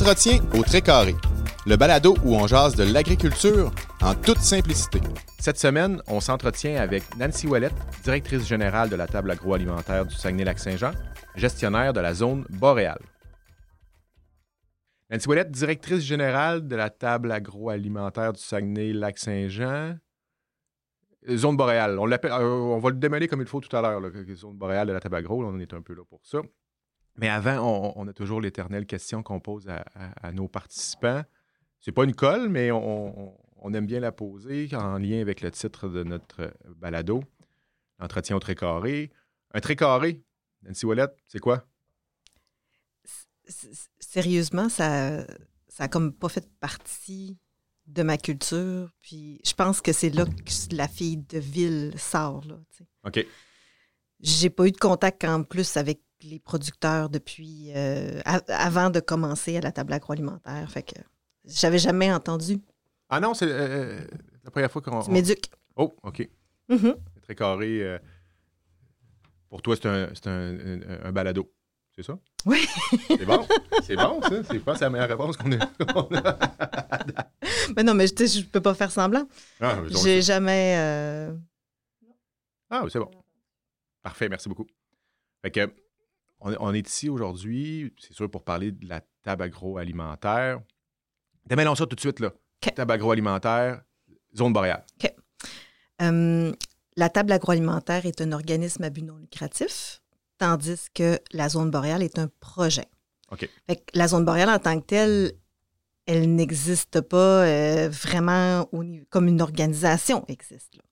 Entretien au très carré. Le balado où on jase de l'agriculture en toute simplicité. Cette semaine, on s'entretient avec Nancy Ouellette, directrice générale de la table agroalimentaire du Saguenay-Lac-Saint-Jean, gestionnaire de la zone boréale. Nancy Ouellette, directrice générale de la table agroalimentaire du Saguenay-Lac-Saint-Jean. Zone boréale. On, euh, va le démêler comme il faut tout à l'heure. zone boréale de la table agro, on est un peu là pour ça. Mais avant, on, on a toujours l'éternelle question qu'on pose à, à- à nos participants. C'est pas une colle, mais on, aime bien la poser en lien avec le titre de notre balado, Entretien au très carré. Un très carré, Nancy Ouellette, c'est quoi? S- Sérieusement, ça, ça a comme pas fait partie de ma culture. Puis je pense que c'est là que la fille de ville sort. Là. OK. J'ai pas eu de contact en plus avec les producteurs depuis euh, avant de commencer à la table agroalimentaire. Fait que j'avais jamais entendu. Ah non, c'est euh, la première fois qu'on. Tu m'éduques. Oh, OK. Mhm. C'est très carré. euh, pour toi, c'est un, un, un- un balado. C'est ça? Oui. C'est bon. C'est bon, ça. C'est pas la meilleure réponse qu'on a. Mais non, mais je peux pas faire semblant. Ah, J'ai jamais. euh, Ah, oui, c'est bon. Parfait, merci beaucoup. Fait que, on, on est ici aujourd'hui, c'est sûr, pour parler de la table agroalimentaire. Démêlons ça tout de suite, là. OK. Table agroalimentaire, zone boréale. Euh, la table agroalimentaire est un organisme à but non lucratif, tandis que la zone boréale est un projet. OK. Fait que la zone boréale en tant que telle, elle n'existe pas euh, vraiment au niveau- comme une organisation existe. là.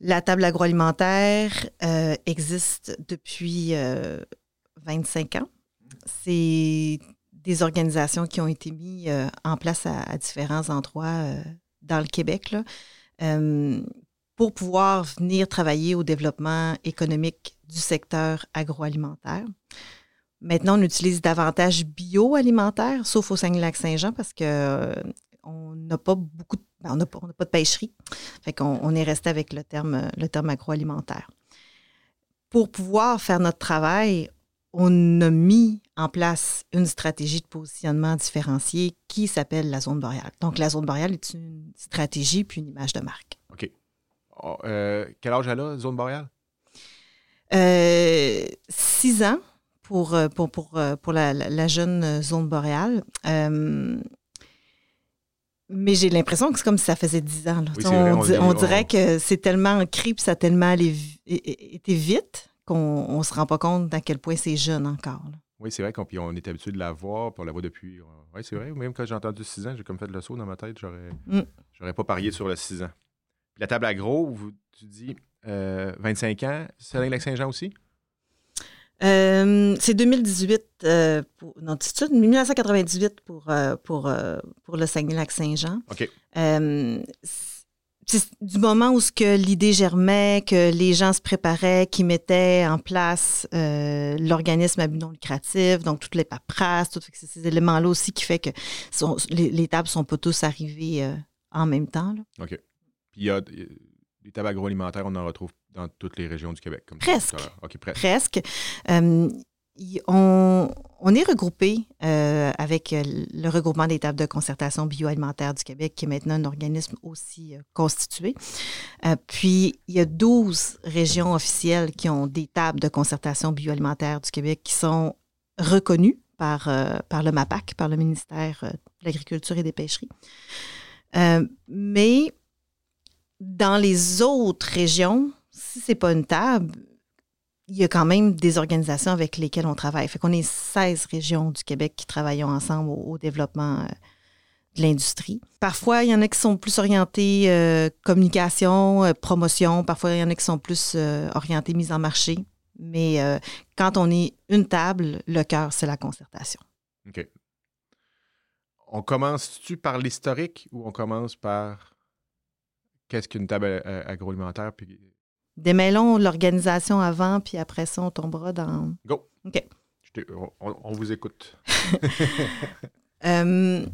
La table agroalimentaire euh, existe depuis euh, 25 ans. C'est des organisations qui ont été mises euh, en place à, différents endroits euh, dans le Québec. là. Euh, pour pouvoir venir travailler au développement économique du secteur agroalimentaire. Maintenant, on utilise davantage bioalimentaire, sauf au Saguenay-Lac-Saint-Jean, parce que euh, on n'a pas beaucoup de, ben, on n'a pas, on n'a pas de pêcherie. Fait qu'on on est resté avec le terme, le terme agroalimentaire. Pour pouvoir faire notre travail, on a mis en place une stratégie de positionnement différenciée qui s'appelle la zone boréale. Donc, la zone boréale est une stratégie puis une image de marque. Oh, euh, quel âge elle a, zone boréale? Euh, six ans pour, euh, pour, pour, pour la, jeune zone boréale. Euh, mais j'ai l'impression que c'est comme si ça faisait dix ans. là. Oui, Tu sais, c'est vrai, on, di- dirait que c'est tellement ancré puis ça a tellement allé été vite qu'on ne se rend pas compte d'à quel point c'est jeune encore. là. Oui, c'est vrai qu'on puis on est habitué de la voir, puis on la voit depuis. Oui, c'est vrai. Même quand j'ai entendu 6 ans, j'ai comme fait le saut dans ma tête, j'aurais Mm. j'aurais pas parié sur le 6 ans. Puis la table agro, vous, tu dis euh, 25 ans, Saguenay-Lac-Saint-Jean aussi? Euh, c'est 2018, euh, pour, non, c'est ça, 1998 pour, euh, pour, euh, pour le Saguenay-Lac-Saint-Jean. OK. Euh, c'est du moment où ce que l'idée germait, que les gens se préparaient, qui mettaient en place euh, l'organisme à but non lucratif, donc toutes les paperasses, tout, c'est ces éléments-là aussi qui fait que sont- les, les tables sont pas tous arrivées en même temps. là. OK. Puis il y a il y a des tables agroalimentaires, on en retrouve dans toutes les régions du Québec. Comme Presque. presque. presque. Euh, on, on est regroupé euh, avec euh, le regroupement des tables de concertation bioalimentaire du Québec, qui est maintenant un organisme aussi euh, constitué. Euh, puis, il y a 12 régions officielles qui ont des tables de concertation bioalimentaire du Québec qui sont reconnues par, par le MAPAC, par le ministère de l'Agriculture et des Pêcheries. Mais dans les autres régions, si c'est pas une table, il y a quand même des organisations avec lesquelles on travaille. Fait qu'on est 16 régions du Québec qui travaillons ensemble au, développement euh, de l'industrie. Parfois, il y en a qui sont plus orientés euh, communication, euh, promotion. Parfois, il y en a qui sont plus euh, orientés mise en marché. Mais quand on est une table, le cœur, c'est la concertation. OK. On commence-tu par l'historique ou on commence par qu'est-ce qu'une table agroalimentaire? Puis... Démêlons l'organisation avant, puis après ça, on tombera dans... Go! OK. Je on, vous écoute. Euh,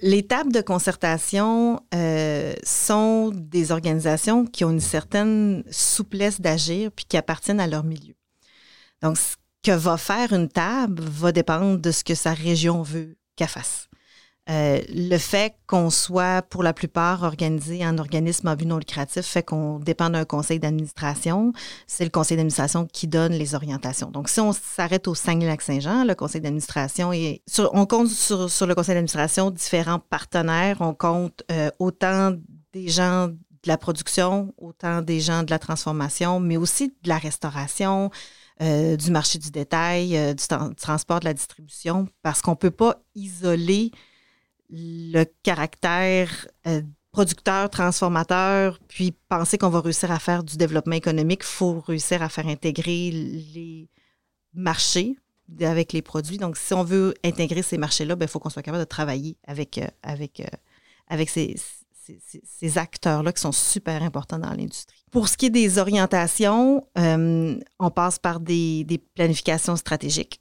les tables de concertation euh, sont des organisations qui ont une certaine souplesse d'agir puis qui appartiennent à leur milieu. Donc, ce que va faire une table va dépendre de ce que sa région veut CAFAS. Euh, le fait qu'on soit pour la plupart organisé en organisme à but non lucratif fait qu'on dépend d'un conseil d'administration. C'est le conseil d'administration qui donne les orientations. Donc, si on s'arrête au Saguenay-Lac-Saint-Jean, le conseil d'administration est. on compte sur, le conseil d'administration différents partenaires. On compte euh, autant des gens de la production, autant des gens de la transformation, mais aussi de la restauration, euh, du marché du détail, du, transport, de la distribution, parce qu'on ne peut pas isoler le caractère euh, producteur, transformateur, puis penser qu'on va réussir à faire du développement économique, il faut réussir à faire intégrer les marchés avec les produits. Donc, si on veut intégrer ces marchés-là, il ben, faut qu'on soit capable de travailler avec, euh, avec, euh, avec ces, ces, acteurs-là qui sont super importants dans l'industrie. Pour ce qui est des orientations, on passe par des, des planifications stratégiques.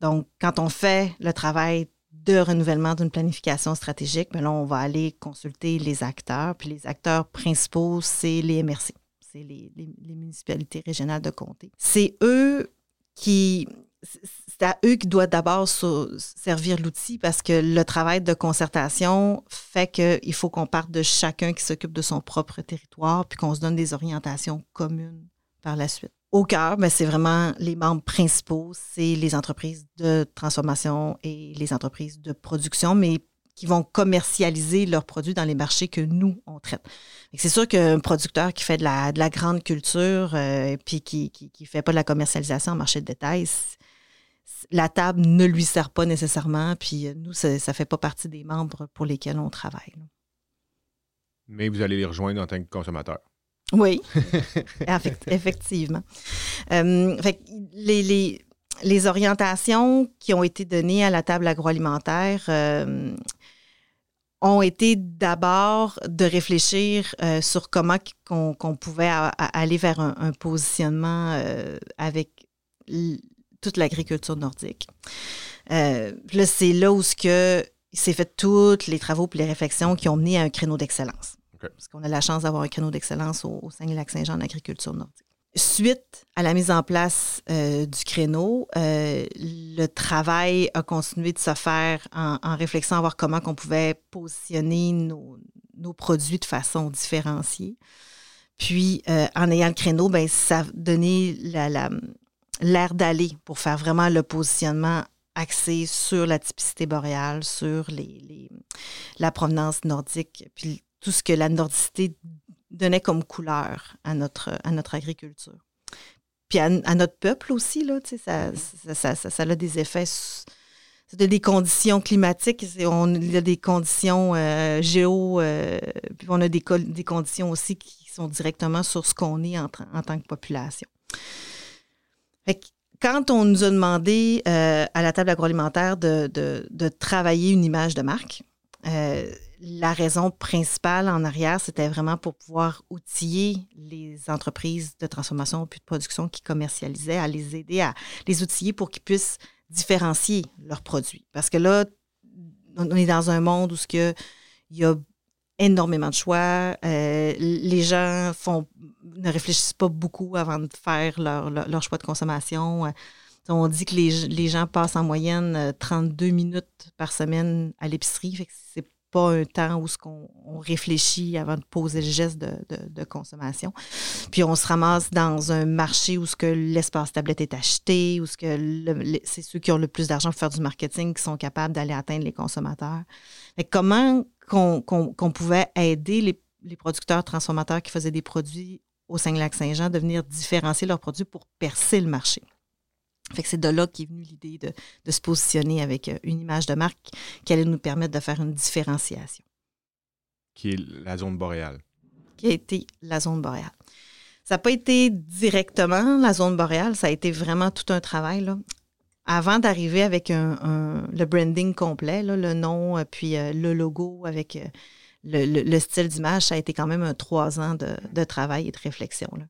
Donc, quand on fait le travail de renouvellement d'une planification stratégique, mais là, on va aller consulter les acteurs. Puis les acteurs principaux, c'est les MRC, c'est les, municipalités régionales de comté. C'est eux qui. C'est à eux qui doit d'abord servir l'outil parce que le travail de concertation fait qu'il faut qu'on parte de chacun qui s'occupe de son propre territoire puis qu'on se donne des orientations communes par la suite au cœur, ben, c'est vraiment les membres principaux, c'est les entreprises de transformation et les entreprises de production, mais qui vont commercialiser leurs produits dans les marchés que nous, on traite. C'est sûr qu'un producteur qui fait de la, de la grande culture et euh, puis qui ne fait pas de la commercialisation en marché de détail, la table ne lui sert pas nécessairement, puis nous, ça ne fait pas partie des membres pour lesquels on travaille. Mais vous allez les rejoindre en tant que consommateur. Oui, effectivement. Euh, les, les, orientations qui ont été données à la table agroalimentaire euh, ont été d'abord de réfléchir euh, sur comment qu'on pouvait aller vers un, positionnement avec toute l'agriculture nordique. là, c'est là où ce que s'est fait tous les travaux et les réflexions qui ont mené à un créneau d'excellence. Parce qu'on a la chance d'avoir un créneau d'excellence au, sein de lac saint jean en agriculture nordique. Suite à la mise en place euh, du créneau, euh, le travail a continué de se faire en, en à voir comment on pouvait positionner nos, produits de façon différenciée. Puis, euh, en ayant le créneau, ben, ça donné l'air d'aller pour faire vraiment le positionnement axé sur la typicité boréale, sur la provenance nordique, tout ce que la nordicité donnait comme couleur à notre, à notre agriculture. Puis à, notre peuple aussi, là, ça, ça, ça, ça, a des effets. Des conditions climatiques, on, il y a des conditions euh, géo, euh, puis on a des, des conditions aussi qui sont directement sur ce qu'on est en, tant que population. quand on nous a demandé euh, à la table agroalimentaire de, de, travailler une image de marque, la raison principale en arrière, c'était vraiment pour pouvoir outiller les entreprises de transformation puis de production qui commercialisaient, à les aider à les outiller pour qu'ils puissent différencier leurs produits. Parce que là, on est dans un monde où ce que, il y a énormément de choix. Euh, les gens font, ne réfléchissent pas beaucoup avant de faire leur, choix de consommation. On dit que les, les, gens passent en moyenne 32 euh, minutes par semaine à l'épicerie. Pas un temps où ce qu'on on réfléchit avant de poser le geste de, consommation. Puis on se ramasse dans un marché où ce que l'espace tablette est acheté, où ce que c'est ceux qui ont le plus d'argent pour faire du marketing qui sont capables d'aller atteindre les consommateurs. Mais comment qu'on pouvait aider les, les, producteurs transformateurs qui faisaient des produits au Saint-Lac-Saint-Jean de venir différencier leurs produits pour percer le marché? Fait que c'est de là qu'est venue l'idée de, se positionner avec euh, une image de marque qui allait nous permettre de faire une différenciation. Qui est la zone boréale. Qui a été la zone boréale. Ça n'a pas été directement la zone boréale, ça a été vraiment tout un travail. Là. Avant d'arriver avec un, le branding complet, le nom, euh, puis euh, le logo avec le, style d'image, ça a été quand même un trois ans de, de travail et de réflexion. Là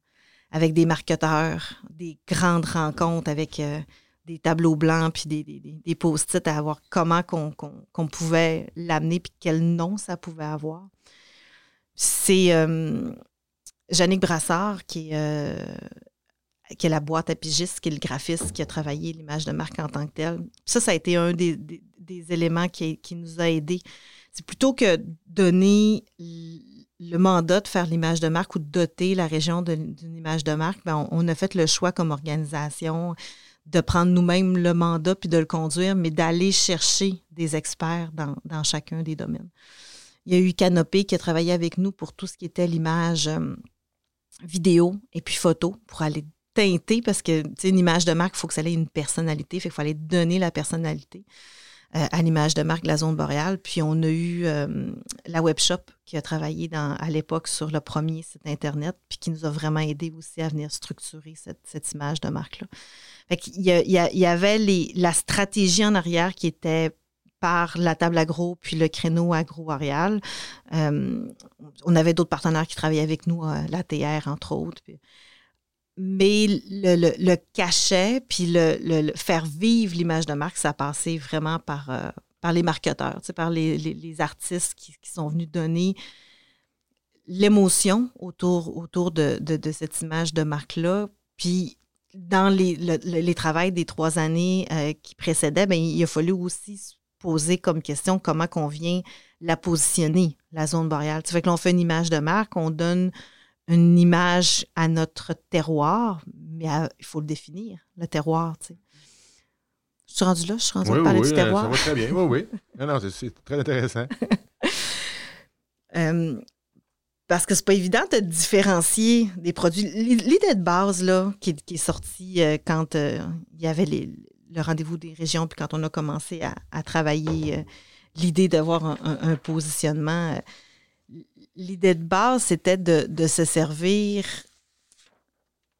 avec des marketeurs, des grandes rencontres avec euh, des tableaux blancs puis des, des, post-it à voir comment qu'on pouvait l'amener puis quel nom ça pouvait avoir. C'est euh, Jannick Brassard qui est, euh, qui est la boîte à pigistes, qui est le graphiste qui a travaillé l'image de marque en tant que telle. Ça, ça a été un des, des éléments qui, qui nous a aidés. C'est plutôt que donner le mandat de faire l'image de marque ou de doter la région d'une image de marque, ben, on, a fait le choix comme organisation de prendre nous-mêmes le mandat puis de le conduire, mais d'aller chercher des experts dans, chacun des domaines. Il y a eu Canopé qui a travaillé avec nous pour tout ce qui était l'image euh, vidéo et puis photo pour aller teinter parce que une image de marque, il faut que ça ait une personnalité, fait qu'il fallait donner la personnalité. Euh, à l'image de marque de la zone boréale. Puis on a eu euh, la webshop qui a travaillé à l'époque sur le premier site Internet, puis qui nous a vraiment aidé aussi à venir structurer cette, image de marque-là. Il y, avait la stratégie en arrière qui était par la table agro puis le créneau agro-boréal. Euh, on avait d'autres partenaires qui travaillaient avec nous, l'ATR entre autres. Mais le, cachet, puis le, faire vivre l'image de marque, ça passé vraiment par, euh, par les marketeurs, par les, artistes qui, sont venus donner l'émotion autour, autour de, cette image de marque-là. Puis dans les, les travaux des trois années euh, qui précédaient, bien, il a fallu aussi se poser comme question comment qu'on vient la positionner, la zone boréale. Ça fait que l'on fait une image de marque, on donne une image à notre terroir, mais il faut le définir, le terroir, tu sais. Je suis rendu là, je suis rendu oui, à parler oui, du terroir. Ça va très bien, oui, oui. Non, non, c'est très intéressant. Euh, parce que c'est pas évident de différencier des produits. L'idée de base, là, qui, est sortie euh, quand euh, il y avait le rendez-vous des régions, puis quand on a commencé à, travailler l'idée d'avoir un, positionnement l'idée de base, c'était de, se servir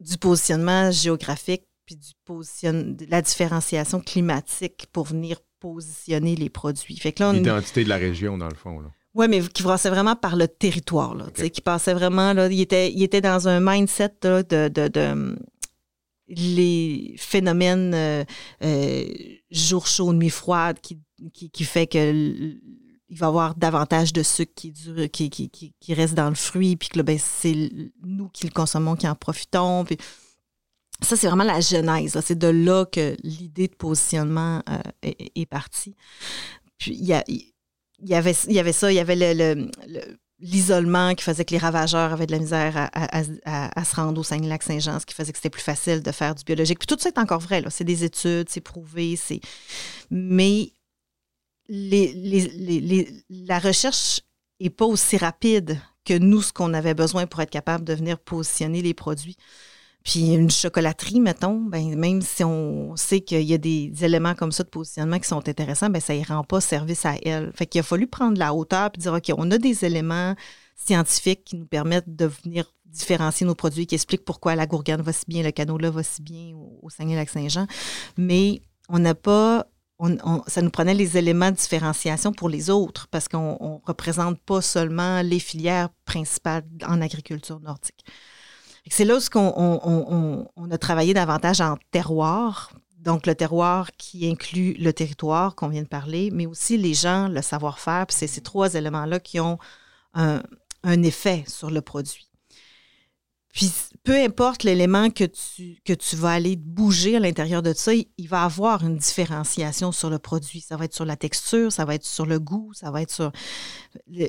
du positionnement géographique puis du position, de la différenciation climatique pour venir positionner les produits. L'identité de la région, dans le fond. Oui, mais qui passait vraiment par le territoire. Là, Qui passait vraiment, là, il, était, il était dans un mindset de, de, les phénomènes euh, euh, jour chaud, nuit froide qui, qui, qui fait que il va y avoir davantage de sucre qui, reste dans le fruit, puis que ben, c'est nous qui le consommons qui en profitons. Puis ça, c'est vraiment la genèse. C'est de là que l'idée de positionnement euh, est, partie. Puis il y, y, y avait ça, il y avait le, l'isolement qui faisait que les ravageurs avaient de la misère à, se rendre au Saguenay-Lac-Saint-Jean, ce qui faisait que c'était plus facile de faire du biologique. Puis tout ça est encore vrai. C'est des études, c'est prouvé, c'est... Mais la recherche n'est pas aussi rapide que nous, ce qu'on avait besoin pour être capable de venir positionner les produits. Puis une chocolaterie, mettons, ben, même si on sait qu'il y a des éléments comme ça de positionnement qui sont intéressants, ben, ça ne rend pas service à elle. Fait qu'il a fallu prendre la hauteur et dire, OK, on a des éléments scientifiques qui nous permettent de venir différencier nos produits, qui expliquent pourquoi la gourgane va si bien, le canola va si bien au, au Saguenay-Lac-Saint-Jean. Mais on n'a pas ça nous prenait les éléments de différenciation pour les autres parce qu'on ne représente pas seulement les filières principales en agriculture nordique. C'est là où on, a travaillé davantage en terroir, donc le terroir qui inclut le territoire qu'on vient de parler, mais aussi les gens, le savoir-faire. C'est ces trois éléments-là qui ont un effet sur le produit. Puis peu importe l'élément que tu, que tu vas aller bouger à l'intérieur de ça, il, va avoir une différenciation sur le produit. Ça va être sur la texture, ça va être sur le goût, ça va être sur. tu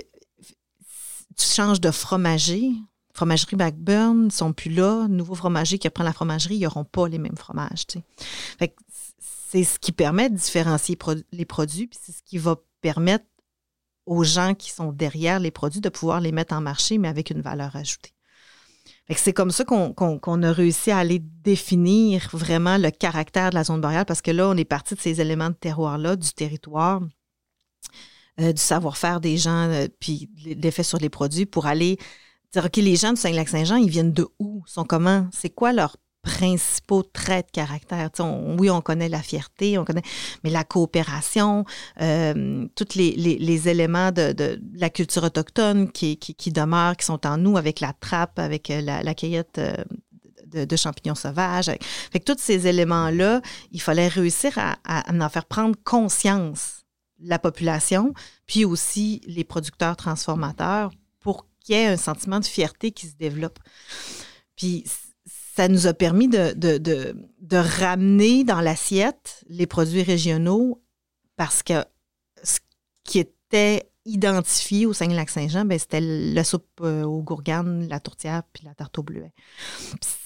changes de fromager. Fromagerie Backburn ne sont plus là. Nouveaux fromagers qui reprennent la fromagerie, ils n'auront pas les mêmes fromages. c'est ce qui permet de différencier les produits, puis c'est ce qui va permettre aux gens qui sont derrière les produits de pouvoir les mettre en marché, mais avec une valeur ajoutée. C'est comme ça qu'on a réussi à aller définir vraiment le caractère de la zone boréale parce que là, on est parti de ces éléments de terroir-là, du territoire, euh, du savoir-faire des gens, euh, puis l'effet sur les produits pour aller dire, OK, les gens du Saint-Lac-Saint-Jean, ils viennent de où? Sont comment? C'est quoi leur principaux traits de caractère. oui, on connaît la fierté, on connaît, mais la coopération, euh, tous les, éléments de, la culture autochtone qui, qui, demeurent, qui sont en nous, avec la trappe, avec euh, la, cueillette euh, de, champignons sauvages. Fait que tous ces éléments-là, il fallait réussir à, à, en faire prendre conscience la population, puis aussi les producteurs transformateurs pour qu'il y ait un sentiment de fierté qui se développe. Puis ça nous a permis de, ramener dans l'assiette les produits régionaux parce que ce qui était identifié au Saguenay-Lac-Saint-Jean, ben, c'était la soupe euh, aux gourganes, la tourtière puis la tarte au bleuet.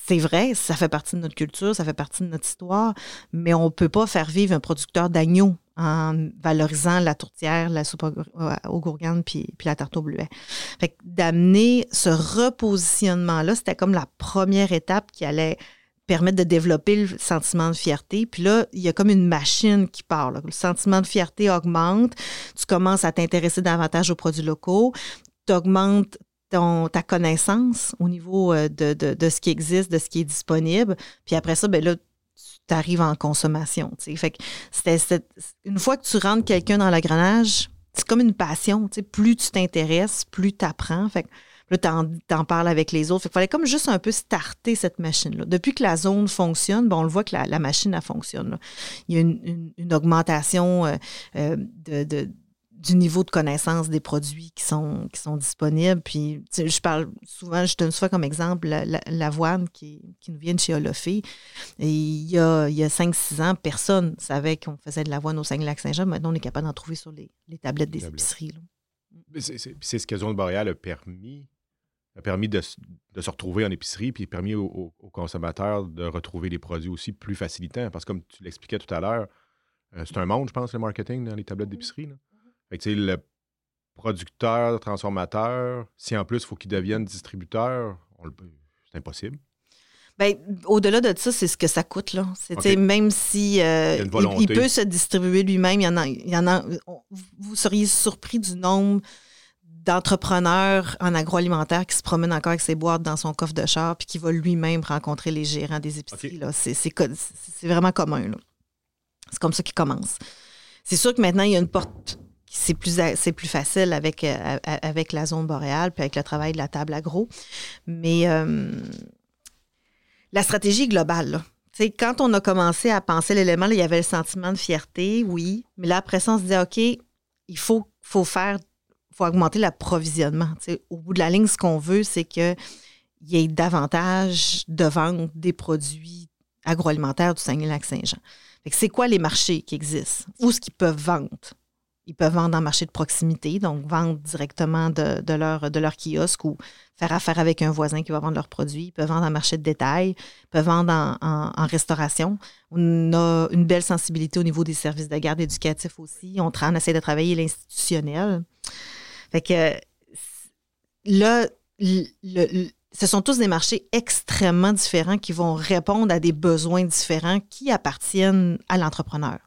C'est vrai, ça fait partie de notre culture, ça fait partie de notre histoire, mais on ne peut pas faire vivre un producteur d'agneau en valorisant la tourtière, la soupe aux gourganes puis, la tarte au bleuet. Fait d'amener ce repositionnement-là, c'était comme la première étape qui allait permettre de développer le sentiment de fierté. Puis là, il y a comme une machine qui part. Le sentiment de fierté augmente. Tu commences à t'intéresser davantage aux produits locaux. Tu augmentes ta connaissance au niveau euh, de, de, ce qui existe, de ce qui est disponible. Puis après ça, ben là, tu arrives en consommation. Fait que une fois que tu rentres quelqu'un dans l'agrenage, c'est comme une passion. Plus tu t'intéresses, plus tu apprends. Fait que Là, tu en, parles avec les autres. Il fallait comme juste un peu starter cette machine-là. Depuis que la zone fonctionne, bon, on le voit que la, machine, elle fonctionne. Il y a une, augmentation euh, euh, de, du niveau de connaissance des produits qui sont, qui sont disponibles. Puis, je parle souvent, je donne souvent comme exemple l'avoine qui, qui, nous vient de chez Olofé. Et il y a, il y a 5-6 ans, personne ne savait qu'on faisait de l'avoine au Saguenay-Lac-Saint-Jean. Maintenant, on est capable d'en trouver sur les, tablettes des épiceries. C'est ce que Zone Boréal a permis a permis de, se retrouver en épicerie, puis permis aux, consommateurs de retrouver les produits aussi plus facilitant. Parce que comme tu l'expliquais tout à l'heure, euh, c'est un monde, je pense, le marketing dans les tablettes d'épicerie. Fait que, le producteur, le transformateur, si en plus il faut qu'il devienne distributeur, c'est impossible. Ben, au-delà de ça, c'est ce que ça coûte. Là. Même si euh, il, peut se distribuer lui-même, il y en a, il y en a, vous seriez surpris du nombre d'entrepreneurs en agroalimentaire qui se promène encore avec ses boîtes dans son coffre de char puis qui va lui-même rencontrer les gérants des épiceries. C'est vraiment commun. C'est comme ça qu'il commence. C'est sûr que maintenant, il y a une porte c'est plus, facile avec, euh, avec la zone boréale puis avec le travail de la table agro. Mais euh, la stratégie globale, quand on a commencé à penser l'élément, il y avait le sentiment de fierté, oui. Mais là, après ça, on se disait, OK, il faut, faut faire faut augmenter l'approvisionnement. Au bout de la ligne, ce qu'on veut, c'est qu'il y ait davantage de vente des produits agroalimentaires du Saguenay-Lac-Saint-Jean. C'est quoi les marchés qui existent? Où est-ce qu'ils peuvent vendre? Ils peuvent vendre en marché de proximité, donc vendre directement de, leur, de leur kiosque ou faire affaire avec un voisin qui va vendre leurs produits. Ils peuvent vendre en marché de détail, ils peuvent vendre en, restauration. On a une belle sensibilité au niveau des services de garde éducatifs aussi. On, essaie de travailler l'institutionnel. Fait que là, ce sont tous des marchés extrêmement différents qui vont répondre à des besoins différents qui appartiennent à l'entrepreneur,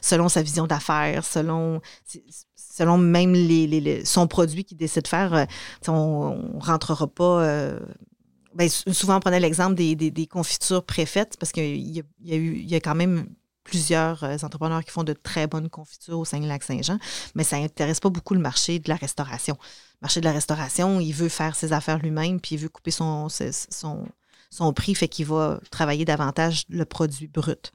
selon sa vision d'affaires, selon, selon même son produit qu'il décide de faire. Euh, on ne rentrera pas. Euh, ben, souvent, on prenait l'exemple des, confitures préfaites parce qu'il y, a y a quand même plusieurs euh, entrepreneurs qui font de très bonnes confitures au Saguenay-Lac-Saint-Jean, mais ça n'intéresse pas beaucoup le marché de la restauration. Le marché de la restauration, il veut faire ses affaires lui-même, puis il veut couper son, son, son prix, fait qu'il va travailler davantage le produit brut.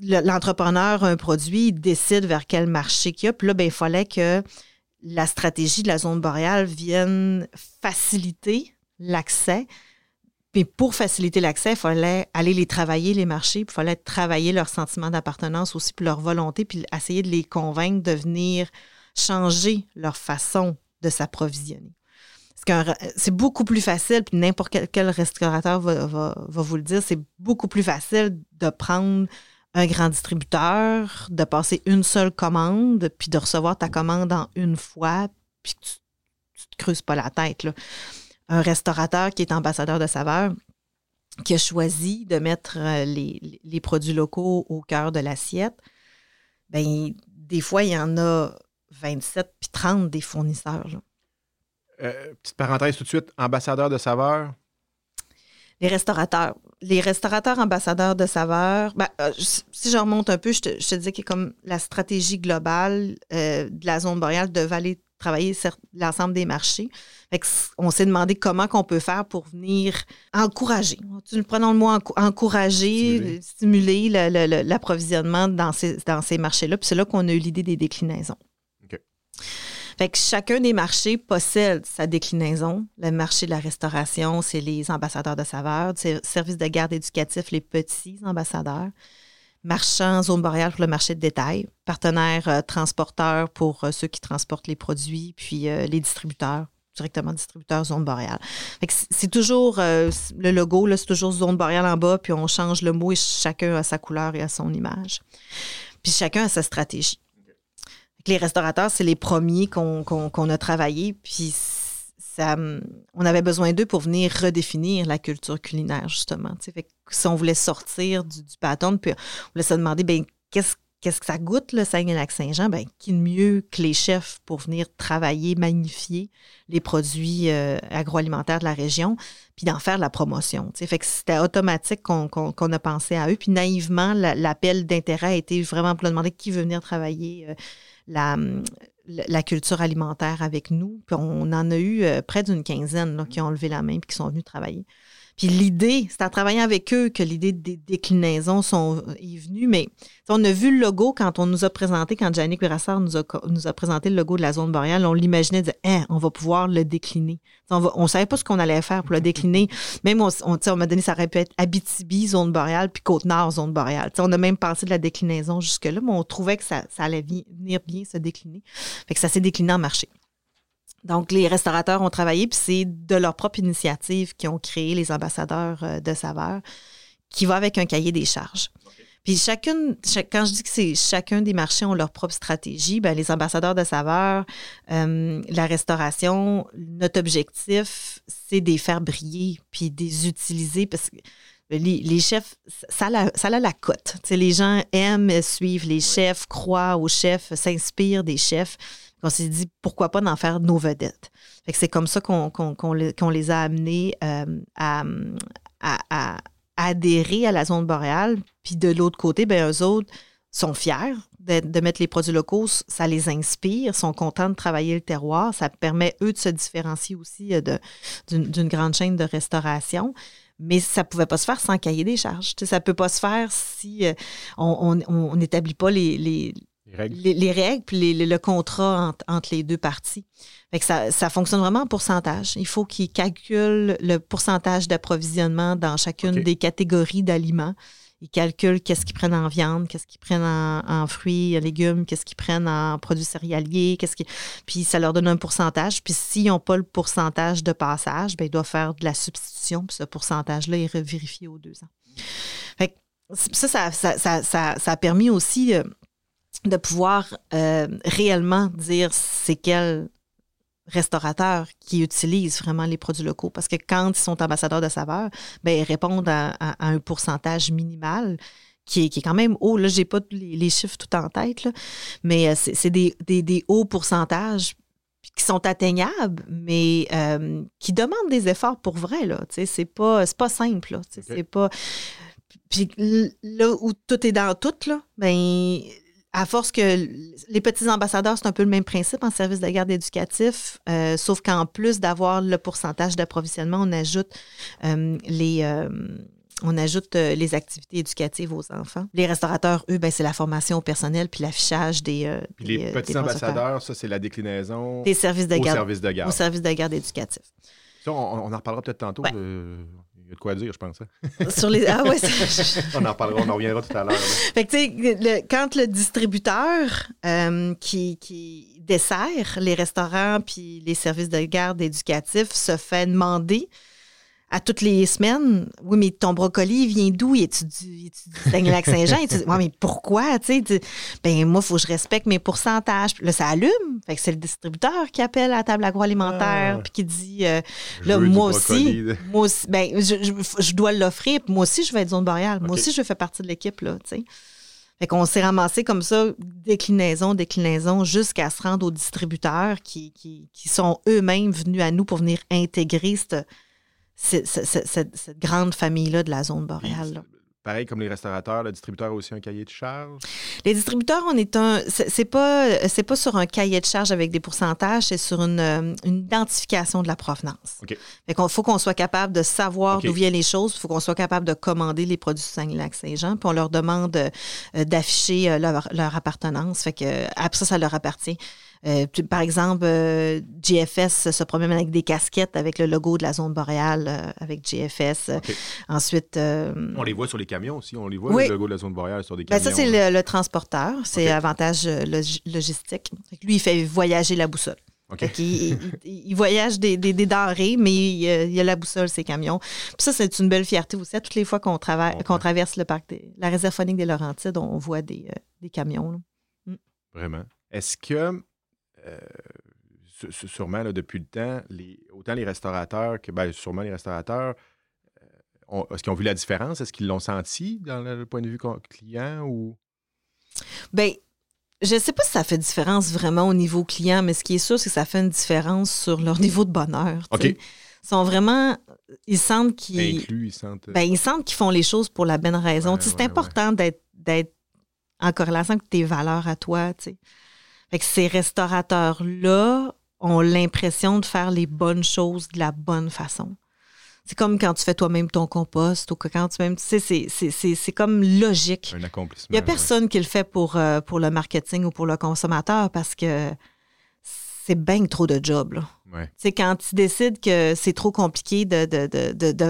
L'entrepreneur a un produit, il décide vers quel marché qu'il y a, puis là, ben, il fallait que la stratégie de la zone boréale vienne faciliter l'accès puis pour faciliter l'accès, il fallait aller les travailler, les marchés, il fallait travailler leur sentiment d'appartenance aussi, puis leur volonté, puis essayer de les convaincre de venir changer leur façon de s'approvisionner. C'est beaucoup plus facile, puis n'importe quel, restaurateur va, vous le dire, c'est beaucoup plus facile de prendre un grand distributeur, de passer une seule commande, puis de recevoir ta commande en une fois, puis que tu ne te creuses pas la tête. Là un restaurateur qui est ambassadeur de saveur, qui a choisi de mettre euh, les, produits locaux au cœur de l'assiette, ben des fois, il y en a 27 puis 30 des fournisseurs. Euh, petite parenthèse tout de suite, ambassadeur de saveur? Les restaurateurs. Les restaurateurs ambassadeurs de saveur, ben, euh, si je remonte un peu, je te, je disais que comme la stratégie globale de la zone boréale de aller travailler l'ensemble des marchés. on s'est demandé comment qu'on peut faire pour venir encourager, prenons le mot encourager, stimuler, l'approvisionnement dans ces, dans ces marchés-là. Puis c'est là qu'on a eu l'idée des déclinaisons. Fait que chacun des marchés possède sa déclinaison. Le marché de la restauration, c'est les ambassadeurs de saveurs. Service de garde éducatif, les petits ambassadeurs. Marchand zone boréale pour le marché de détail, partenaire euh, transporteur pour euh, ceux qui transportent les produits, puis euh, les distributeurs directement distributeurs zone boréale. C'est toujours le logo, c'est toujours zone boréale en bas, puis on change le mot et chacun a sa couleur et a son image. Puis chacun a sa stratégie. Les restaurateurs, c'est les premiers qu'on a travaillé, puis on avait besoin d'eux pour venir redéfinir la culture culinaire, justement. Si on voulait sortir du, du puis on voulait se demander, ben, qu'est-ce que ça goûte, le Saguenay-Lac-Saint-Jean? Ben, qui de mieux que les chefs pour venir travailler, magnifier les produits euh, agroalimentaires de la région, puis d'en faire la promotion. C'était automatique qu'on a pensé à eux. Puis naïvement, l'appel d'intérêt a été vraiment pour demander qui veut venir travailler euh, la, culture alimentaire avec nous. Puis on en a eu euh, près d'une quinzaine qui ont levé la main et qui sont venus travailler. Puis l'idée, c'est en travaillant avec eux que l'idée des déclinaisons sont, est venue. Mais on a vu le logo quand on nous a présenté, quand Jannick Brassard nous a, présenté le logo de la zone boréale, on l'imaginait de hein, on va pouvoir le décliner. On ne savait pas ce qu'on allait faire pour le décliner. Même on, on, m'a donné, ça aurait pu être Abitibi, zone boréale, puis Côte-Nord, zone boréale. on a même pensé de la déclinaison jusque-là, mais on trouvait que ça, ça allait venir bien se décliner. Fait que ça s'est décliné en marché. Donc, les restaurateurs ont travaillé, puis c'est de leur propre initiative qu'ils ont créé les ambassadeurs euh, de saveur, qui va avec un cahier des charges. Puis chacune, quand je dis que c'est chacun des marchés ont leur propre stratégie, ben les ambassadeurs de saveur, euh, la restauration, notre objectif, c'est de les faire briller, puis de les utiliser parce que les, chefs, ça a, la, ça a la cote. les gens aiment suivre les chefs, croient aux chefs, s'inspirent des chefs. On s'est dit, pourquoi pas d'en faire nos vedettes? c'est comme ça qu'on les, a amenés euh, à, adhérer à la zone boréale. Puis de l'autre côté, ben, eux autres sont fiers de, mettre les produits locaux, ça les inspire, sont contents de travailler le terroir. Ça permet, eux, de se différencier aussi euh, d'une grande chaîne de restauration. Mais ça ne pouvait pas se faire sans cahier des charges. ça ne peut pas se faire si euh, on n'établit pas les, les règles. puis le contrat entre, les deux parties. ça, fonctionne vraiment en pourcentage. Il faut qu'ils calculent le pourcentage d'approvisionnement dans chacune des catégories d'aliments. Ils calculent qu'est-ce qu'ils prennent en viande, qu'est-ce qu'ils prennent en, fruits, en légumes, qu'est-ce qu'ils prennent en produits céréaliers, qu'est-ce qui... Puis ça leur donne un pourcentage. Puis s'ils n'ont pas le pourcentage de passage, bien, ils doivent faire de la substitution. Puis ce pourcentage-là est revérifié aux deux ans. ça, ça, a permis aussi... De pouvoir euh, réellement dire c'est quel restaurateur qui utilise vraiment les produits locaux. Parce que quand ils sont ambassadeurs de saveur, ben, ils répondent à, un pourcentage minimal qui est, qui est, quand même haut. Là, je n'ai pas les, chiffres tout en tête, mais euh, c'est des, hauts pourcentages qui sont atteignables, mais euh, qui demandent des efforts pour vrai. C'est pas, pas simple. C'est pas... Puis là où tout est dans tout, là, ben, à force que les petits ambassadeurs, c'est un peu le même principe en service de garde éducatif, euh, sauf qu'en plus d'avoir le pourcentage d'approvisionnement, on ajoute euh, les. Euh, on ajoute les activités éducatives aux enfants. Les restaurateurs, eux, ben, c'est la formation au personnel puis l'affichage des, Les petits ambassadeurs, ça, c'est la déclinaison des services de garde, au service de garde. Au service de garde éducatif. Ça, on, en reparlera peut-être tantôt. Y a de quoi dire, je pense. Sur les... Ah ouais, on en parlera, on en reviendra tout à l'heure. Fait que, tu sais, quand le distributeur euh, qui, qui, dessert les restaurants puis les services de garde éducatifs se fait demander à toutes les semaines, oui, mais ton brocoli vient d'où? Il est du, Saint-Lac-Saint-Jean? oui, mais pourquoi? Tu sais, ben, moi, il faut que je respecte mes pourcentages. Là, ça allume. Fait que c'est le distributeur qui appelle à la table agroalimentaire ah. puis qui dit, euh, là, moi aussi, moi aussi, ben, je, dois l'offrir. Moi aussi, je vais être zone boréale. Moi aussi, je fais partie de l'équipe, là, tu sais. Fait qu'on s'est ramassé comme ça, déclinaison, déclinaison, jusqu'à se rendre aux distributeurs qui, qui, qui sont eux-mêmes venus à nous pour venir intégrer cette cette, grande famille-là de la zone boréale. Pareil comme les restaurateurs, le distributeur a aussi un cahier de charge? Les distributeurs, on est un. C'est pas, c'est pas sur un cahier de charge avec des pourcentages, c'est sur une, euh, identification de la provenance. OK. Fait faut qu'on soit capable de savoir d'où viennent les choses, il faut qu'on soit capable de commander les produits Saint-Lac-Saint-Jean, puis on leur demande euh, d'afficher euh, leur, appartenance. Fait que après ça, ça leur appartient. Euh, par exemple, euh, GFS se promène avec des casquettes avec le logo de la zone boréale euh, avec GFS. Ensuite, On les voit sur les camions aussi. On les voit, Oui. le logo de la zone boréale sur des ben, camions. ça, c'est le, le transporteur. C'est avantage log- logistique. Lui, il fait voyager la boussole. Il, il- il voyage des, des, des denrées, mais il, y a- il y a la boussole, ces camions. Puis ça, c'est une belle fierté aussi. À toutes les fois qu'on qu'on traverse le parc, des- la réserve phonique des Laurentides, on voit des, des camions. là. Vraiment. Est-ce que, sûrement, là, depuis le temps, les, autant les restaurateurs que, ben, sûrement les restaurateurs, euh, est-ce qu'ils ont vu la différence? Est-ce qu'ils l'ont senti dans le, le point de vue client ou? Ben, je sais pas si ça fait différence vraiment au niveau client, mais ce qui est sûr, c'est que ça fait une différence sur leur niveau de bonheur. OK. Ils sont vraiment. Ils sentent qu'ils. Inclus, ils sentent. Ben, ils sentent qu'ils font les choses pour la bonne raison. Ouais, c'est ouais, important d'être, d'être en corrélation avec tes valeurs à toi. tu sais. Fait que ces restaurateurs-là ont l'impression de faire les bonnes choses de la bonne façon. C'est comme quand tu fais toi-même ton compost ou que quand tu même. Tu sais, c'est, c'est, c'est, c'est comme logique. un accomplissement. Il n'y a ouais. personne qui le fait pour, euh, pour le marketing ou pour le consommateur parce que c'est bien trop de job. Là. Ouais. Quand ils décident que c'est trop compliqué de,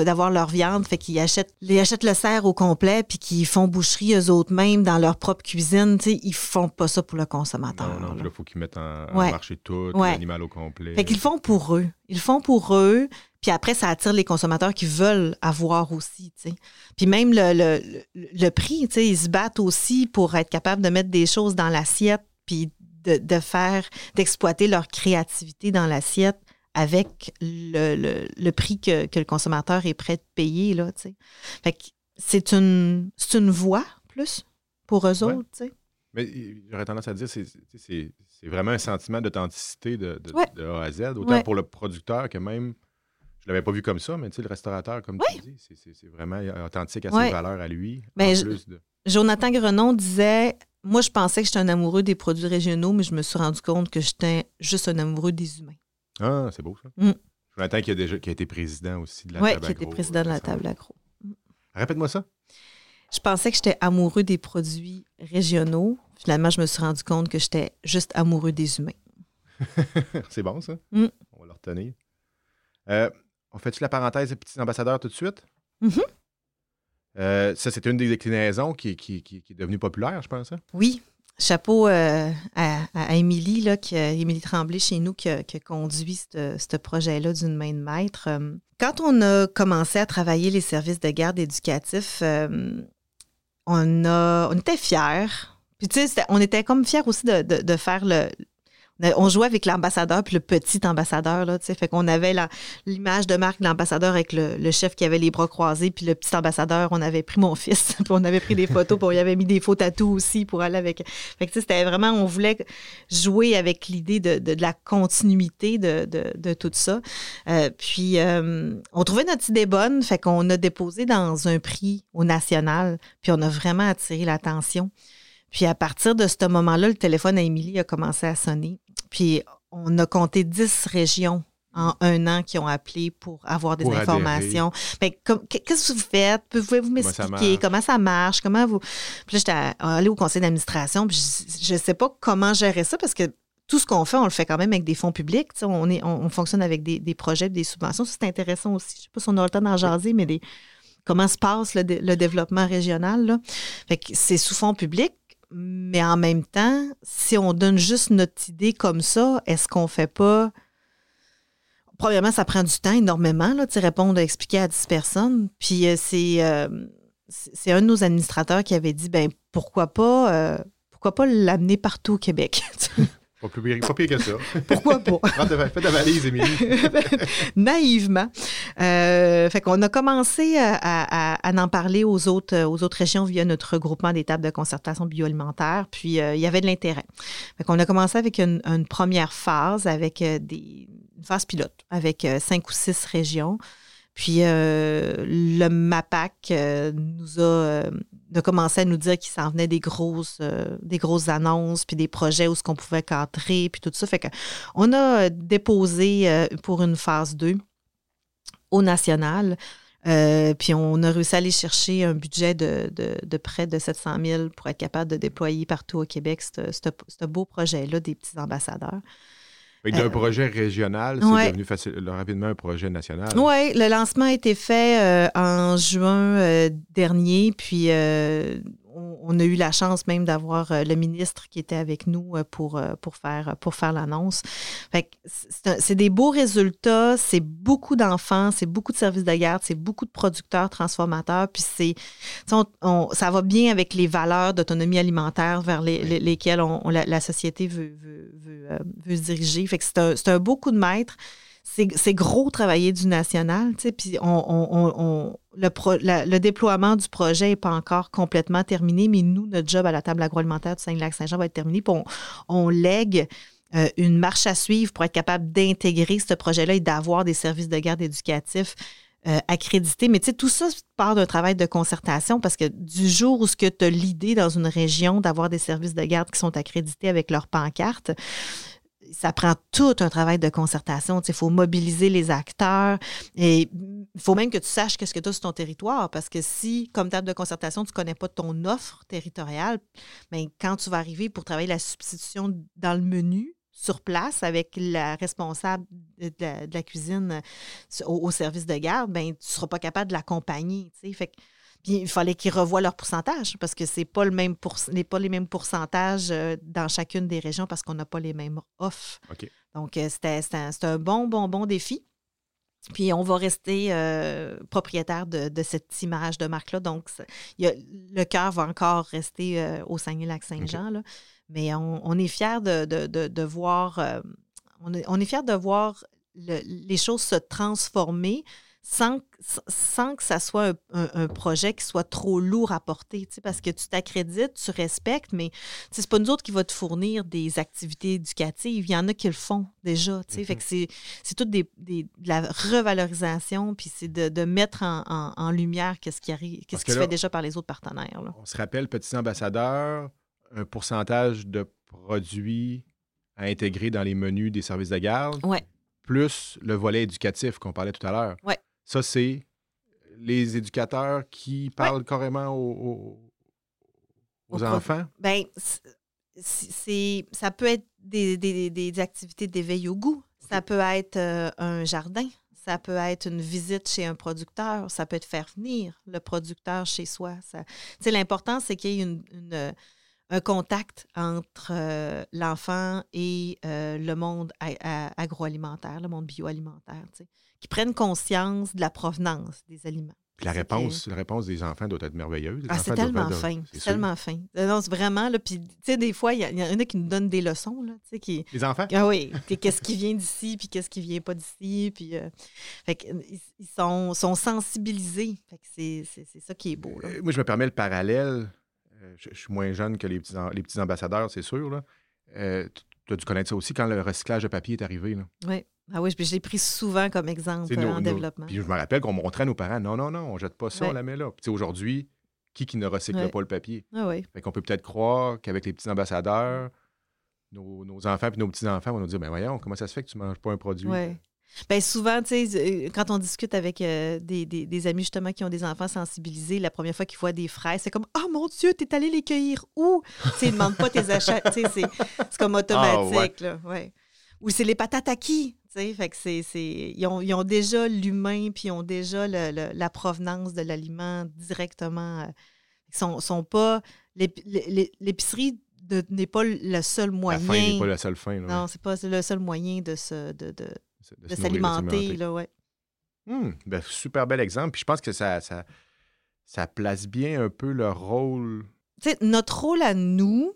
d'avoir leur viande, fait qu'ils achètent, ils achètent le cerf au complet puis qu'ils font boucherie eux autres mêmes dans leur propre cuisine, tu sais, ils font pas ça pour le consommateur. Non, non, là. il faut qu'ils mettent en, marché tout, Ouais. l'animal au complet. Fait qu'ils le font pour eux. Ils le font pour eux. Puis après, ça attire les consommateurs qui veulent avoir aussi. Puis même le, le, le- le prix, ils se battent aussi pour être capables de mettre des choses dans l'assiette puis de, de faire, d'exploiter leur créativité dans l'assiette avec le, le- le prix que, que le consommateur est prêt de payer, là. Fait c'est une, c'est une voie, plus, pour eux Ouais. autres. Mais euh, j'aurais tendance à dire c'est c'est- vraiment un sentiment d'authenticité de, de, Ouais. de A à Z, autant Ouais. pour le producteur que même. Je l'avais pas vu comme ça, mais tu sais, le restaurateur, comme tu dis, c'est- c'est c'est vraiment authentique à ses valeurs à lui. Ben, en je- plus de... Jonathan Grenon disait Moi, je pensais que j'étais un amoureux des produits régionaux, mais je me suis rendu compte que j'étais juste un amoureux des humains. Ah, c'est beau ça. Mm. Jonathan qui a déjà qui a été président aussi de la Oui, table qui était agro, président de la table agro. Répète-moi ça. Je pensais que j'étais amoureux des produits régionaux. Finalement, je me suis rendu compte que j'étais juste amoureux des humains. c'est bon ça. Mm. On va le retenir. Euh, on fait-tu la parenthèse des petits ambassadeurs tout de suite? Mhm. Euh, ça, c'est une des déclinaisons qui, est devenue populaire, je pense. hein? Oui, chapeau euh, à, Émilie, qui, a- Émilie Tremblay chez nous, qui a, conduit ce projet-là d'une main de maître. Euh, Quand on a commencé à travailler les services de garde éducatifs, euh, on, a, on était fiers. Puis, tu sais, on était comme fiers aussi de faire le. On jouait avec l'ambassadeur puis le petit ambassadeur, là, tu sais. Fait qu'on avait l'image de marque de l'ambassadeur avec le, chef qui avait les bras croisés, puis le petit ambassadeur, on avait pris mon fils, puis on avait pris des photos, puis on avait mis des faux tatous aussi pour aller avec. Fait que, tu sais, c'était vraiment, on voulait jouer avec l'idée de, la continuité de tout ça. Euh, puis, euh, on trouvait notre idée bonne, fait qu'on a déposé dans un prix au national, puis on a vraiment attiré l'attention. Puis, à partir de ce moment-là, le téléphone à Émilie a commencé à sonner. Puis, on a compté 10 régions en un an qui ont appelé pour avoir des Pour informations. Comme- qu'est-ce que vous faites? Pouvez-vous m'expliquer? comment ça marche? Comment vous? Puis là, j'étais allée au conseil d'administration, puis je ne sais pas comment gérer ça parce que tout ce qu'on fait, on le fait quand même avec des fonds publics. On, est, on, on fonctionne avec des, des projets, des subventions. C'est intéressant aussi. Je ne sais pas si on a le temps d'en jaser, mais des, comment se passe le développement régional. Là? Fait que c'est sous fonds publics, mais en même temps, si on donne juste notre idée comme ça, est-ce qu'on fait pas. Premièrement, ça prend du temps énormément, là, de répondre, expliquer à 10 personnes. Puis euh, c'est, euh, c'est c'est un de nos administrateurs qui avait dit ben pourquoi pas euh, pourquoi pas l'amener partout au Québec? Pas, plus pas pire que ça. pourquoi pas? Fais ta valise, Émilie. naïvement. Euh, fait qu'on a commencé à, à- à en parler aux autres, aux autres régions via notre regroupement des tables de concertation bioalimentaire. Puis, euh, il y avait de l'intérêt. Fait qu'on a commencé avec une, une première phase, avec euh, des, une phase pilote, avec euh, cinq ou six régions. Puis, euh, le MAPAC euh, nous a, euh, a commencé à nous dire qu'il s'en venait des grosses, des grosses annonces, puis des projets où ce qu'on pouvait cadrer, puis tout ça. Fait on a déposé pour une phase 2 au national puis on a réussi à aller chercher un budget de, de, près de 700 000 pour être capable de déployer partout au Québec ce beau projet-là des petits ambassadeurs. D'un euh, projet régional, c'est devenu rapidement un projet national. Oui, le lancement a été fait en juin dernier, puis on, a eu la chance même d'avoir euh, le ministre qui était avec nous euh, pour, euh, pour faire, pour faire l'annonce. C'est des beaux résultats, c'est beaucoup d'enfants, c'est beaucoup de services de garde, c'est beaucoup de producteurs, transformateurs, puis c'est ça va bien avec les valeurs d'autonomie alimentaire vers lesquelles la, société veut, se diriger. C'est un, beau coup de maître c'est gros travailler du national, tu sais, puis on, le, déploiement du projet n'est pas encore complètement terminé, mais nous, notre job à la table agroalimentaire du Saint-Lac-Saint-Jean va être terminé, puis on, lègue euh, une marche à suivre pour être capable d'intégrer ce projet-là et d'avoir des services de garde éducatifs euh, accrédités. Mais tu sais, tout ça part d'un travail de concertation parce que du jour où tu as l'idée dans une région d'avoir des services de garde qui sont accrédités avec leur pancarte, ça prend tout un travail de concertation. Il faut mobiliser les acteurs et il faut même que tu saches qu'est-ce que tu as sur ton territoire parce que si, comme table de concertation, tu ne connais pas ton offre territoriale, bien, quand tu vas arriver pour travailler la substitution dans le menu, sur place avec la responsable de la, cuisine au, service de garde, ben tu ne seras pas capable de l'accompagner. Puis il fallait qu'ils revoient leur pourcentage parce que ce n'est pas, le même pas les mêmes pourcentages euh, dans chacune des régions parce qu'on n'a pas les mêmes offres. Donc, euh, c'était un bon, bon, bon défi. Puis on va rester euh, propriétaire de, cette image de marque-là. Donc, le cœur va encore rester au Saguenay-Lac-Saint-Jean. Mais on, est fiers de, voir, on, est, on est fiers de voir les choses se transformer sans, sans que ça soit un, projet qui soit trop lourd à porter, parce que tu t'accrédites, tu respectes, mais c'est pas nous autres qui va te fournir des activités éducatives. Il y en a qui le font déjà. Fait que mm-hmm. c'est tout des, de la revalorisation, puis c'est de, mettre en, lumière qu'est-ce qui arrive, qu'est-ce qui se fait déjà par les autres partenaires. On se rappelle, petits ambassadeurs, un pourcentage de produits à intégrer dans les menus des services de garde. Plus le volet éducatif qu'on parlait tout à l'heure. Ouais. Ça, c'est les éducateurs qui parlent carrément aux, enfants? Bien, c'est, ça peut être des, activités d'éveil au goût. Ça peut être euh, un jardin. Ça peut être une visite chez un producteur. Ça peut être faire venir le producteur chez soi. L'important, c'est qu'il y ait une, un contact entre euh, l'enfant et euh, le monde agroalimentaire, le monde bioalimentaire qui prennent conscience de la provenance des aliments. la réponse, la réponse des enfants doit être merveilleuse. Ah, c'est tellement fin. C'est tellement fin. Non, vraiment, là, puis, tu sais, des fois, il y, en a qui nous donnent des leçons, là, tu sais, qui... Les enfants? Ah oui, qu'est-ce qui vient d'ici, puis qu'est-ce qui vient pas d'ici, puis... Euh, fait ils sont, sont sensibilisés. Fait que c'est ça qui est beau, là. Euh, moi, je me permets le parallèle. Euh, je, suis moins jeune que les petits, les petits ambassadeurs, c'est sûr, là. tu as dû connaître ça aussi quand le recyclage de papier est arrivé, là. Oui. Ah oui, je l'ai pris souvent comme exemple en développement. Puis je me rappelle qu'on montrait à nos parents, non, non, non, on ne jette pas ça, on la met là. Puis aujourd'hui, qui qui ne recycle pas le papier? Ah oui. Fait qu'on peut peut-être croire qu'avec les petits ambassadeurs, nos, enfants et nos petits-enfants vont nous dire, ben voyons, comment ça se fait que tu ne manges pas un produit? Oui. Bien, souvent, tu sais, euh, quand on discute avec euh, des, amis justement qui ont des enfants sensibilisés, la première fois qu'ils voient des fraises, c'est comme Oh mon Dieu, t'es allé les cueillir où? tu sais, ils ne demandent pas tes achats. Tu sais, c'est comme ah, automatique. là, ouais. Ou c'est les patates à qui? Fait que c'est, ils, ont, ils, ont, déjà l'humain, puis ils ont déjà la provenance de l'aliment directement. Euh, ils sont, sont pas. L'épicerie n'est pas le seul moyen. La n'est pas la seule fin. non, c'est pas le seul moyen de, se, de, de, de, s'alimenter. Là, ouais. Hum, ben, super bel exemple. Puis je pense que ça, ça, ça place bien un peu le rôle. sais notre rôle à nous,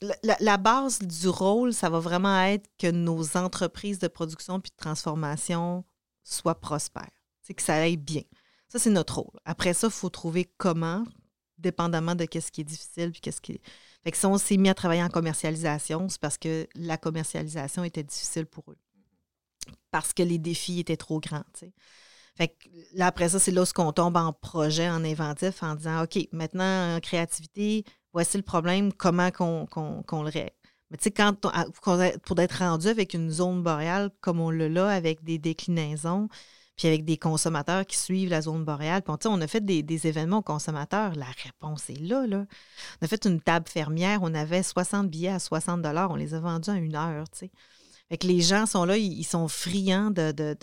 la, base du rôle, ça va vraiment être que nos entreprises de production puis de transformation soient prospères, c'est que ça aille bien. Ça, c'est notre rôle. Après ça, il faut trouver comment, dépendamment de ce qui est difficile puis qu'est-ce qui est... Si on s'est mis à travailler en commercialisation, c'est parce que la commercialisation était difficile pour eux. Parce que les défis étaient trop grands. Fait que là, après ça, c'est là où on tombe en projet, en inventif, en disant OK, maintenant, en créativité, voici le problème, comment qu'on le règle. Mais tu sais, quand pour être rendu avec une zone boréale comme on l'a là, avec des déclinaisons, puis avec des consommateurs qui suivent la zone boréale. Puis, on, on a fait des, événements aux consommateurs. La réponse est là, là. On a fait une table fermière. On avait 60 billets à 60 On les a vendus en une heure, tu sais. Fait que les gens sont là, ils, sont friands de,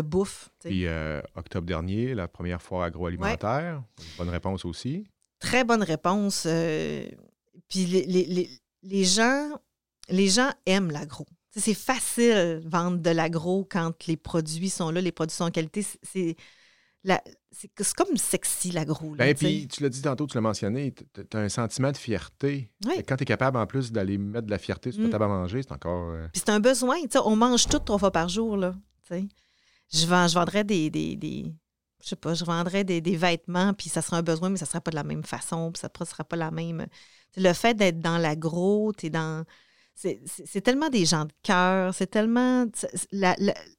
bouffe. Puis, euh, octobre dernier, la première fois agroalimentaire. Bonne réponse aussi. Très bonne réponse. Euh, puis, les, les, les, gens, les gens aiment l'agro. C'est facile vendre de l'agro quand les produits sont là, les produits sont en qualité. C'est c'est comme sexy l'agro. Ben, puis tu l'as dit tantôt, tu l'as mentionné, tu as un sentiment de fierté. Quand tu es capable en plus d'aller mettre de la fierté sur ta mm. table à manger, c'est encore. Euh, puis c'est un besoin. On mange tout trois fois par jour. Là, je, vends, je vendrais des, des, Je sais pas, je vendrais des, vêtements, puis ça sera un besoin, mais ça ne sera pas de la même façon, puis ça ne sera pas la même. Le fait d'être dans l'agro, tu es dans c'est tellement des gens de cœur, c'est tellement.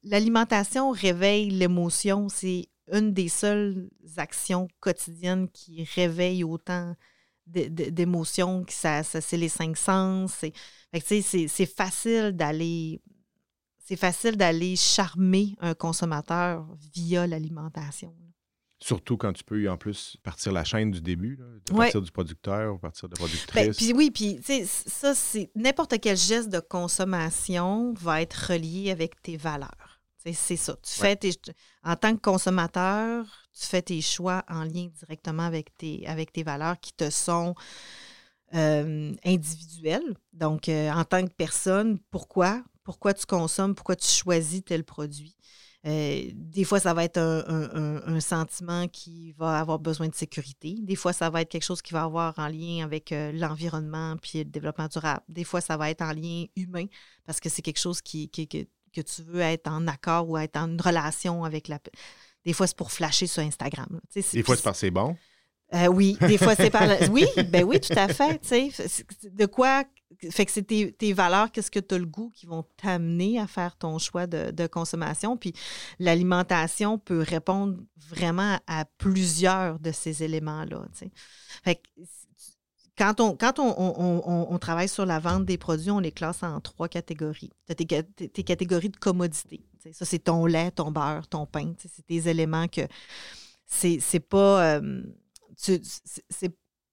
L'alimentation réveille l'émotion. C'est une des seules actions quotidiennes qui réveille autant d'émotions. Ça, c'est les cinq sens. C'est facile d'aller. C'est facile d'aller charmer un consommateur via l'alimentation. Surtout quand tu peux en plus partir la chaîne du début, de partir du producteur, partir de la ben, productrice. puis oui, puis ça, c'est n'importe quel geste de consommation va être relié avec tes valeurs. C'est ça. Tu fais en tant que consommateur, tu fais tes choix en lien directement avec tes, avec tes valeurs qui te sont euh, individuelles. Donc, euh, en tant que personne, pourquoi? Pourquoi tu consommes? Pourquoi tu choisis tel produit? Euh, des fois, ça va être un, sentiment qui va avoir besoin de sécurité. Des fois, ça va être quelque chose qui va avoir en lien avec euh, l'environnement puis le développement durable. Des fois, ça va être en lien humain parce que c'est quelque chose qui, que, que, tu veux être en accord ou être en relation avec la. Des fois, c'est pour flasher sur Instagram. Des fois, c'est parce que c'est bon. Euh, oui, des fois, c'est par. Oui, ben oui, tout à fait. De quoi. Fait que c'est tes, valeurs, qu'est-ce que tu as le goût qui vont t'amener à faire ton choix de, consommation? Puis l'alimentation peut répondre vraiment à plusieurs de ces éléments-là. Fait quand on, quand on, travaille sur la vente des produits, on les classe en trois catégories. Tu as tes, catégories de commodité. Ça, c'est ton lait, ton beurre, ton pain. C'est des éléments que c'est pas. Euh,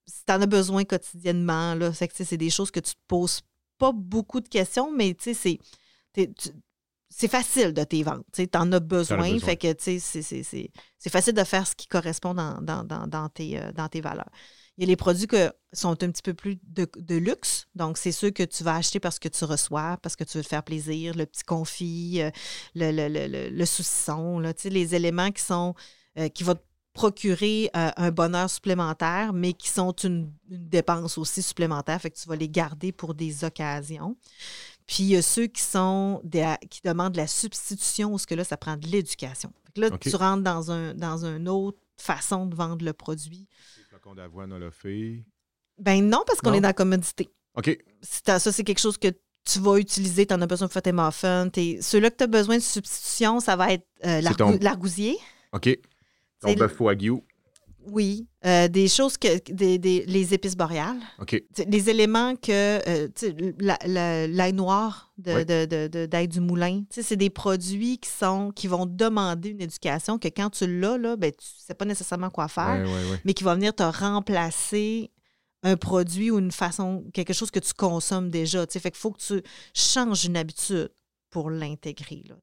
si tu en as besoin quotidiennement, là, c'est des choses que tu te poses pas beaucoup de questions, mais tu sais, c'est, c'est facile de tes ventes. Tu en as besoin, fait que c'est, facile de faire ce qui correspond dans, dans, dans, tes, euh, dans tes valeurs. Il y a les produits qui sont un petit peu plus de, de luxe. Donc, c'est ceux que tu vas acheter parce que tu reçois, parce que tu veux te faire plaisir, le petit confit, euh, le, le, le, le saucisson, là, les éléments qui sont euh, qui vont te procurer euh, un bonheur supplémentaire, mais qui sont une, dépense aussi supplémentaire, fait que tu vas les garder pour des occasions. Puis il y a ceux qui sont qui demandent la substitution, ou ce que là, ça prend de l'éducation. Là, tu rentres dans, un, dans une autre façon de vendre le produit. flacons d'avoine, on l'a fait. Ben non, parce qu'on est dans la commodité. OK. Ça, c'est quelque chose que tu vas utiliser, tu en as besoin de faire tes muffins. Ceux-là que tu as besoin de substitution, ça va être euh, l'argousier. OK. Ton bœuf wagyu. Oui. Euh, des choses que. Des, les épices boréales. OK. Les éléments que. Euh, l'ail noir d'ail de, de, du moulin. C'est des produits qui sont qui vont demander une éducation que quand tu l'as, là, ben, tu ne sais pas nécessairement quoi faire, mais qui va venir te remplacer un produit ou une façon, quelque chose que tu consommes déjà. Fait qu'il faut que tu changes une habitude pour l'intégrer. Là,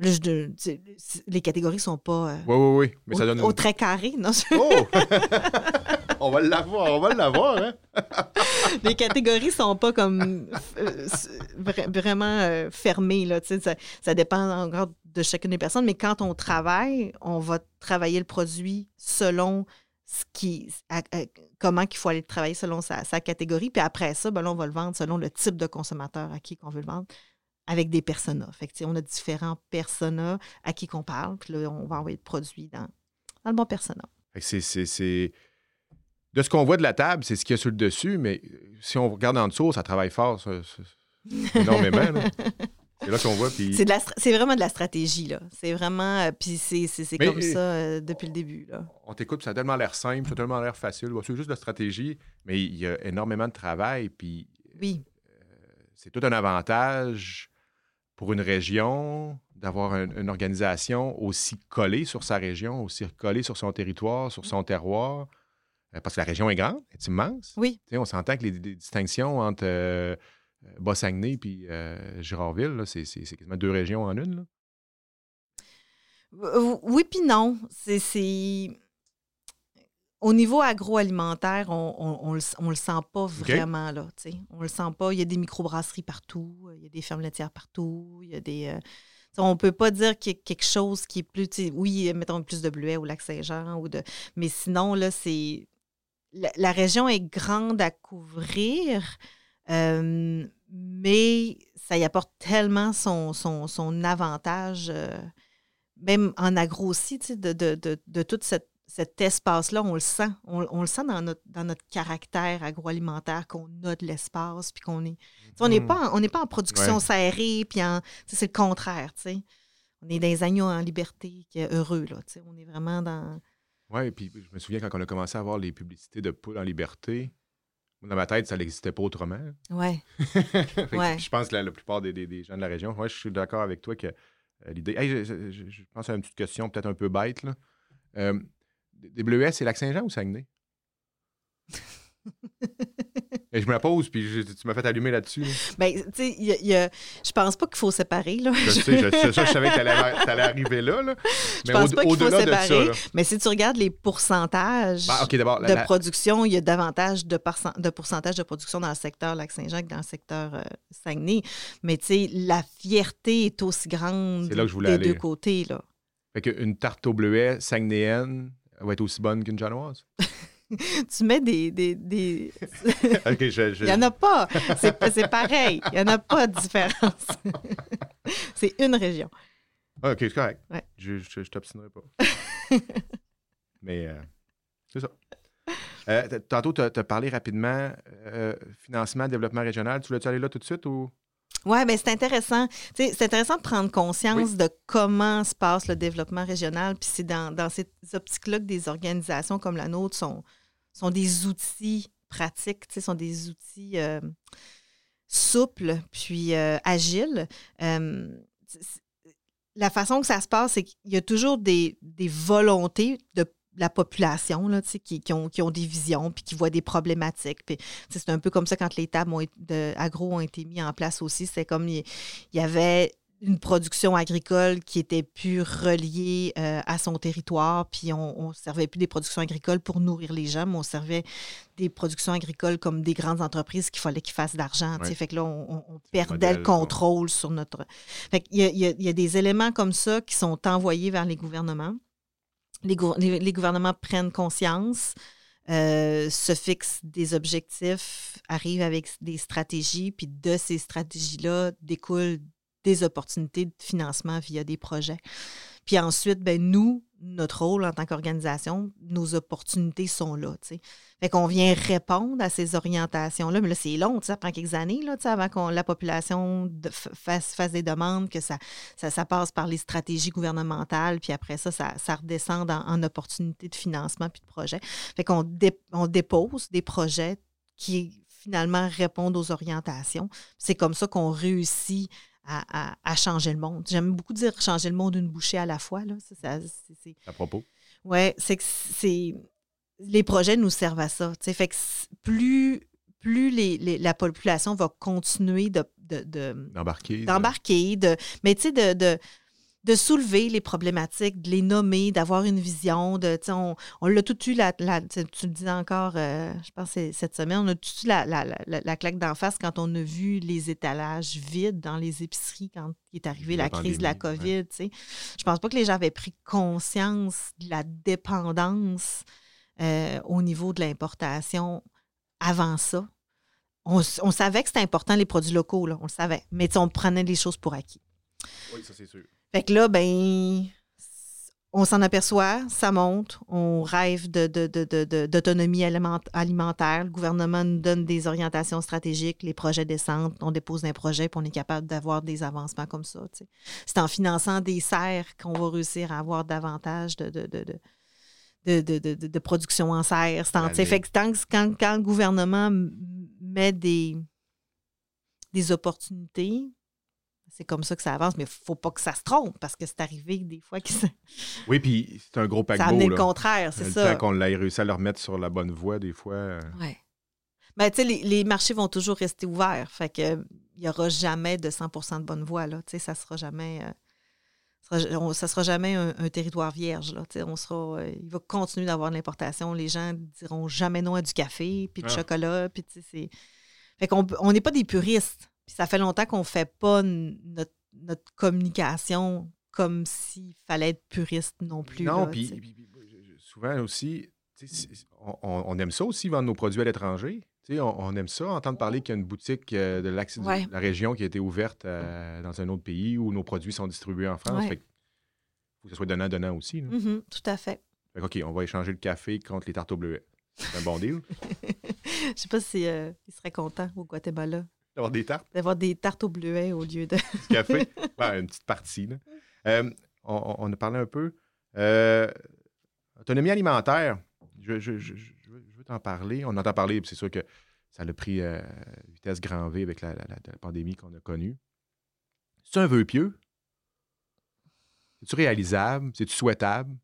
les catégories sont pas oui, oui, oui. Mais au, ça donne au très carré, non? Oh! on va l'avoir, on va l'avoir, hein? les catégories sont pas comme euh, vraiment euh, fermées, là, ça, ça dépend encore de chacune des personnes, mais quand on travaille, on va travailler le produit selon ce qui, comment qu'il faut aller travailler selon sa, catégorie. Puis après ça, ben on va le vendre selon le type de consommateur à qui on veut le vendre avec des personas. Fait on a différents personas à qui qu'on parle, puis là, on va envoyer le produit dans, le bon persona. C'est, De ce qu'on voit de la table, c'est ce qu'il y a sur le dessus, mais si on regarde en dessous, ça travaille fort énormément. C'est là qu'on voit. Puis... C'est, vraiment de la stratégie, là. C'est vraiment. Euh, puis c'est, comme ça euh, depuis le début, là. On t'écoute, ça a tellement l'air simple, ça a tellement l'air facile. c'est juste de la stratégie, mais il y a énormément de travail, puis. Oui. Euh, c'est tout un avantage pour une région d'avoir une organisation aussi collée sur sa région, aussi collée sur son territoire, sur son terroir, euh, parce que la région est grande, elle est immense. Oui. on s'entend que les, distinctions entre euh, Bas-Saguenay et euh, Girardville, c'est quasiment deux régions en une. Oui, puis non. C'est au niveau agroalimentaire, on on, le, sent pas vraiment. Là, on le sent pas. Il y a des microbrasseries partout, il y a des fermes laitières partout, il y a des. Euh, on ne peut pas dire qu'il y a quelque chose qui est plus. Oui, mettons plus de bleuets au lac Saint-Jean, ou de. Mais sinon, là, c'est. La, région est grande à couvrir, euh, mais ça y apporte tellement son, son, avantage, euh, même en agro aussi, de, de, de, de toute cette cet espace-là, on le sent. On, le sent dans notre, dans notre caractère agroalimentaire, qu'on a de l'espace, puis qu'on est. On n'est mm. pas, en, pas en production serrée, puis c'est le contraire. On est des agneaux en liberté, qui est heureux. Là, on est vraiment dans. Oui, puis je me souviens quand on a commencé à voir les publicités de poules en liberté, dans ma tête, ça n'existait pas autrement. Oui. ouais. Je pense que la, plupart des, des, gens de la région, ouais, je suis d'accord avec toi que euh, l'idée. je, pense à une petite question peut-être un peu bête. Là. Euh, des bleuets, c'est Lac-Saint-Jean ou Saguenay? Et je me la pose, puis tu m'as fait allumer là-dessus. Bien, tu sais, je pense pas qu'il faut séparer. Là. Je sais, je, ça, je savais que tu allais, arriver là. là. Mais je pense pas qu'il faut séparer. mais si tu regardes les pourcentages bah, de production, il y a davantage de, de, pourcentage de production dans le secteur Lac-Saint-Jean que dans le secteur euh, Saguenay. Mais tu sais, la fierté est aussi grande des deux côtés. Là. Fait qu'une tarte au bleuet saguenéenne, elle va être aussi bonne qu'une janoise. tu mets des. des, des... Il n'y en a pas. C'est pareil. Il n'y en a pas de différence. c'est une région. Ah, OK, c'est correct. Je, je, t'obstinerai pas. Mais euh, c'est ça. Euh, tantôt, tu as, parlé rapidement euh, financement, développement régional. Tu voulais-tu aller là tout de suite ou? Oui, mais c'est intéressant. C'est intéressant de prendre conscience de comment se passe le développement régional. Puis c'est dans, dans ces optiques-là que des organisations comme la nôtre sont, sont des outils pratiques, sont des outils euh, souples puis euh, agiles. Euh, la façon que ça se passe, c'est qu'il y a toujours des, des volontés de la population là, qui, qui, ont, qui ont des visions puis qui voient des problématiques. Puis, c'est un peu comme ça quand les tables ont, de agro ont été mis en place aussi. C'est comme il, y avait une production agricole qui était plus reliée euh, à son territoire, puis on ne servait plus des productions agricoles pour nourrir les gens, mais on servait des productions agricoles comme des grandes entreprises qu'il fallait qu'ils fassent de l'argent. Fait que là, on, perdait le contrôle sur notre... Fait il, y a, il y a des éléments comme ça qui sont envoyés vers les gouvernements les, gouvernements prennent conscience, euh, se fixent des objectifs, arrivent avec des stratégies, puis de ces stratégies-là découlent des opportunités de financement via des projets. Puis ensuite, ben, nous, notre rôle en tant qu'organisation, nos opportunités sont là. T'sais. Fait qu'on vient répondre à ces orientations-là. Mais là, c'est long, ça prend quelques années là, avant que la population fasse, des demandes, que ça, ça, passe par les stratégies gouvernementales, puis après ça, ça, redescend en, opportunités de financement puis de projets. Fait qu'on on dépose des projets qui finalement répondent aux orientations. C'est comme ça qu'on réussit à, changer le monde. J'aime beaucoup dire changer le monde d'une bouchée à la fois. Là. à propos. Oui, c'est que c'est. Les projets nous servent à ça. Fait que plus, plus les, la population va continuer de. d'embarquer. d'embarquer. De, mais tu sais, de de soulever les problématiques, de les nommer, d'avoir une vision. De, on, on l'a tout eu, la, tu le disais encore, euh, je pense cette semaine, on a tout eu la, la, claque d'en face quand on a vu les étalages vides dans les épiceries quand est arrivée la, crise de la COVID. Je Je pense pas que les gens avaient pris conscience de la dépendance euh, au niveau de l'importation avant ça. On, savait que c'était important les produits locaux, là, on le savait, mais on prenait les choses pour acquis. Oui, ça c'est sûr. Fait que là, ben, on s'en aperçoit, ça monte, on rêve d'autonomie alimentaire. Le gouvernement nous donne des orientations stratégiques, les projets descendent, on dépose un projet, puis on est capable d'avoir des avancements comme ça. C'est en finançant des serres qu'on va réussir à avoir davantage de, de, production en serre. Fait que quand, quand, le gouvernement met des, des opportunités, c'est comme ça que ça avance, mais il faut pas que ça se trompe parce que c'est arrivé des fois que ça, Oui, puis c'est un gros ça a paquebot. amené le contraire, c'est le ça. qu'on ait réussi à le remettre sur la bonne voie, des fois. euh, Ouais. Ben, tu sais, les, les marchés vont toujours rester ouverts. Fait que il n'y aura jamais de 100% de bonne voie. Là. Tu sais, ça sera jamais. euh, sera- on- ça sera jamais un, un territoire vierge. Là. Tu sais, On sera, euh, il va continuer d'avoir de l'importation. Les gens diront jamais non à du café, puis du Ah. chocolat. Puis, tu sais, c'est... Fait qu'on n'est pas des puristes. Puis ça fait longtemps qu'on ne fait pas notre, notre communication comme s'il fallait être puriste non plus. non, puis souvent aussi, on, aime ça aussi, vendre nos produits à l'étranger. On, on aime ça, entendre parler qu'il y a une boutique euh, de, l'axe- de Ouais. la région qui a été ouverte euh, dans un autre pays où nos produits sont distribués en France. Ouais. Fait que faut que ce soit donnant-donnant aussi. là. Mhm, tout à fait. Fait que, OK, on va échanger le café contre les tartes au bleuet. C'est un bon deal. Je sais pas si euh, il serait content au Guatemala D'avoir des tartes, d'avoir des tartes au bleuet au lieu de. du café. Ouais, une petite partie. là. Euh, on, a parlé un peu. Euh, autonomie alimentaire. Je, je- je- je- je veux, t'en parler. On entend parler, c'est sûr que ça a pris euh, vitesse grand V avec la, la- la- la pandémie qu'on a connue. C'est un vœu pieux? C'est-tu réalisable? C'est-tu souhaitable?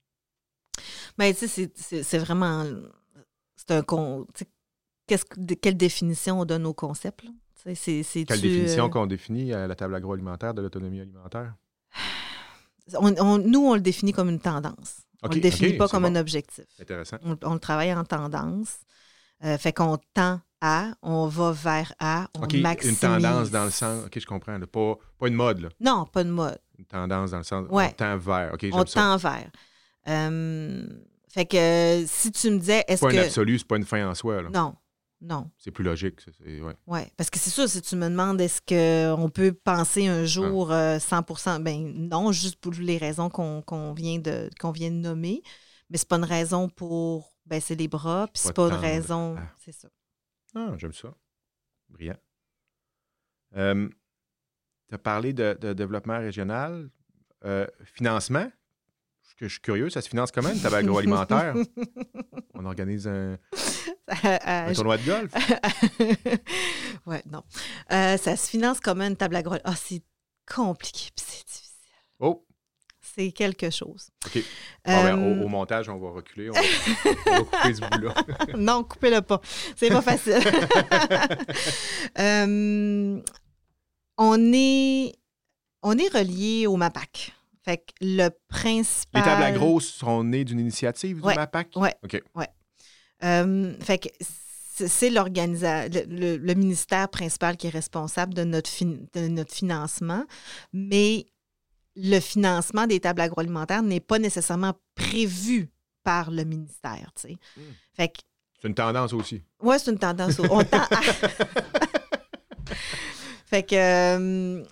Mais tu sais, c'est- vraiment. C'est un con. qu'est-ce quelle définition on donne au concept? Là? C'est- c'est-tu, Quelle définition euh, qu'on définit à la table agroalimentaire de l'autonomie alimentaire? on- on- nous, on le définit comme une tendance. on ne le définit pas c'est comme bon. un objectif. Intéressant. On, on le travaille en tendance. Euh, fait qu'on tend à, on va vers à, on OK, maximise. une tendance dans le sens... OK, je comprends. là. Pas, pas une mode, là. Non, pas de mode. Une tendance dans le sens... Ouais. On tend vers. OK, On ça. tend vers. Euh, fait que si tu me disais, est-ce C'est pas un absolu, c'est pas une fin en soi. là. Non, non. C'est plus logique. c'est- ouais. Oui, parce que c'est sûr, si tu me demandes est-ce qu'on peut penser un jour euh, 100% ben non, juste pour les raisons qu'on vient, de, vient de nommer. Mais c'est pas une raison pour baisser les bras, puis c'est Pas pas une raison. à- C'est ça. Ah, j'aime ça. Brillant. tu as parlé de, de développement régional. Euh, financement? Je, je suis curieux, ça se finance comment, une table agroalimentaire? On organise un, Euh, un tournoi de golf? ouais, non. Euh, ça se finance comme une table agro? Ah, c'est compliqué, c'est difficile. Oh, C'est quelque chose. OK. Bon, ben, Euh, au, au montage, on va reculer. On va, on va couper ce bout-là. non, coupez-le pas. C'est pas facile. Euh, on, est, on est relié au MAPAC. Fait que le principal. Les tables agro sont nées d'une initiative du Ouais, MAPAC? ouais. OK. Euh, fait que c'est le, le- le ministère principal qui est responsable de notre, fin- de notre financement, mais le financement des tables agroalimentaires n'est pas nécessairement prévu par le ministère. tu sais. Hmm. Fait que C'est une tendance aussi. Ouais, c'est une tendance. On tend à- fait que euh,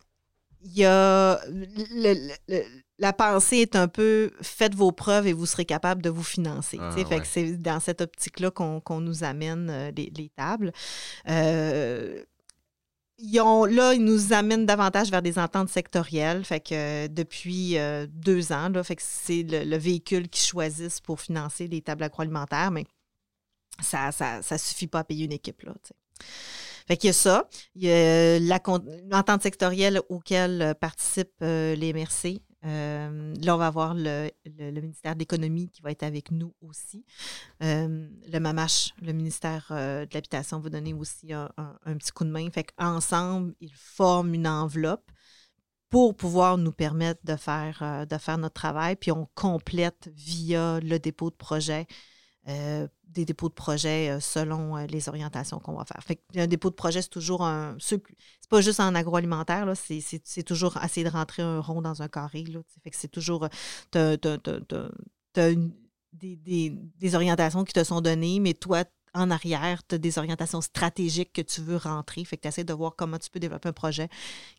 il y a le- le- le- la pensée est un peu faites vos preuves et vous serez capable de vous financer. Ah, fait que c'est dans cette optique-là qu'on qu'on nous amène euh, les, les tables. Euh, ils ont- là, ils nous amènent davantage vers des ententes sectorielles. Fait que euh, depuis deux ans, là, fait que c'est le, le véhicule qu'ils choisissent pour financer les tables agroalimentaires, mais ça ne ça, ça suffit pas à payer une équipe. Là. Fait qu'il y a ça. Il y a con- l'entente sectorielle auquel euh, participent euh, les MRC. Euh, là, on va avoir le, ministère de l'Économie qui va être avec nous aussi. Euh, le MAMACH, le ministère euh, de l'Habitation, va donner aussi un, un- petit coup de main. Fait qu'ensemble, ils forment une enveloppe pour pouvoir nous permettre de faire, euh, de faire notre travail. Puis on complète via le dépôt de projet euh, des dépôts de projet euh, selon euh, les orientations qu'on va faire. Fait un dépôt de projet, c'est toujours un. C'est pas juste en agroalimentaire, là, c'est, c'est- c'est toujours essayer de rentrer un rond dans un carré. Là, fait que c'est toujours. t'as- t'as- t'as- t'as- t'as une- des, des- des orientations qui te sont données, mais toi, en arrière, tu as des orientations stratégiques que tu veux rentrer. Fait que tu essaies de voir comment tu peux développer un projet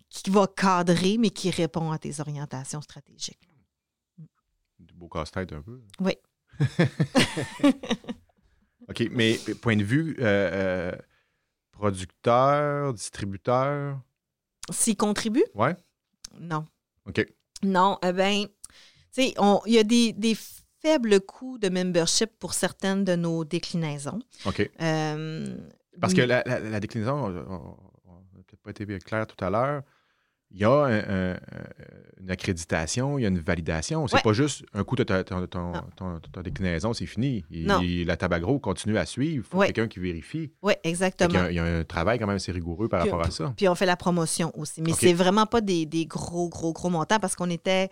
qui va cadrer, mais qui répond à tes orientations stratégiques. Du beau casse-tête un peu. Oui. OK, mais point de vue euh, euh, producteur, distributeur, S'ils contribuent? ouais? Non. OK. Non, eh bien, tu sais, il y a des, des faibles coûts de membership pour certaines de nos déclinaisons. OK. Euh, Parce que la, la- la déclinaison, on n'a peut-être pas été bien clair tout à l'heure. Il y a un- un- une accréditation, il y a une validation. C'est Ouais. pas juste un coup de ta, ton- déclinaison, c'est fini. Il- il- la table agro continue à suivre. Il faut Ouais. quelqu'un qui vérifie. Oui, y exactement. a- il y, a un travail quand même assez rigoureux par Puis- rapport à ça. Puis on fait la promotion aussi. Mais OK. c'est vraiment pas des, des gros, gros, gros montants parce qu'on était,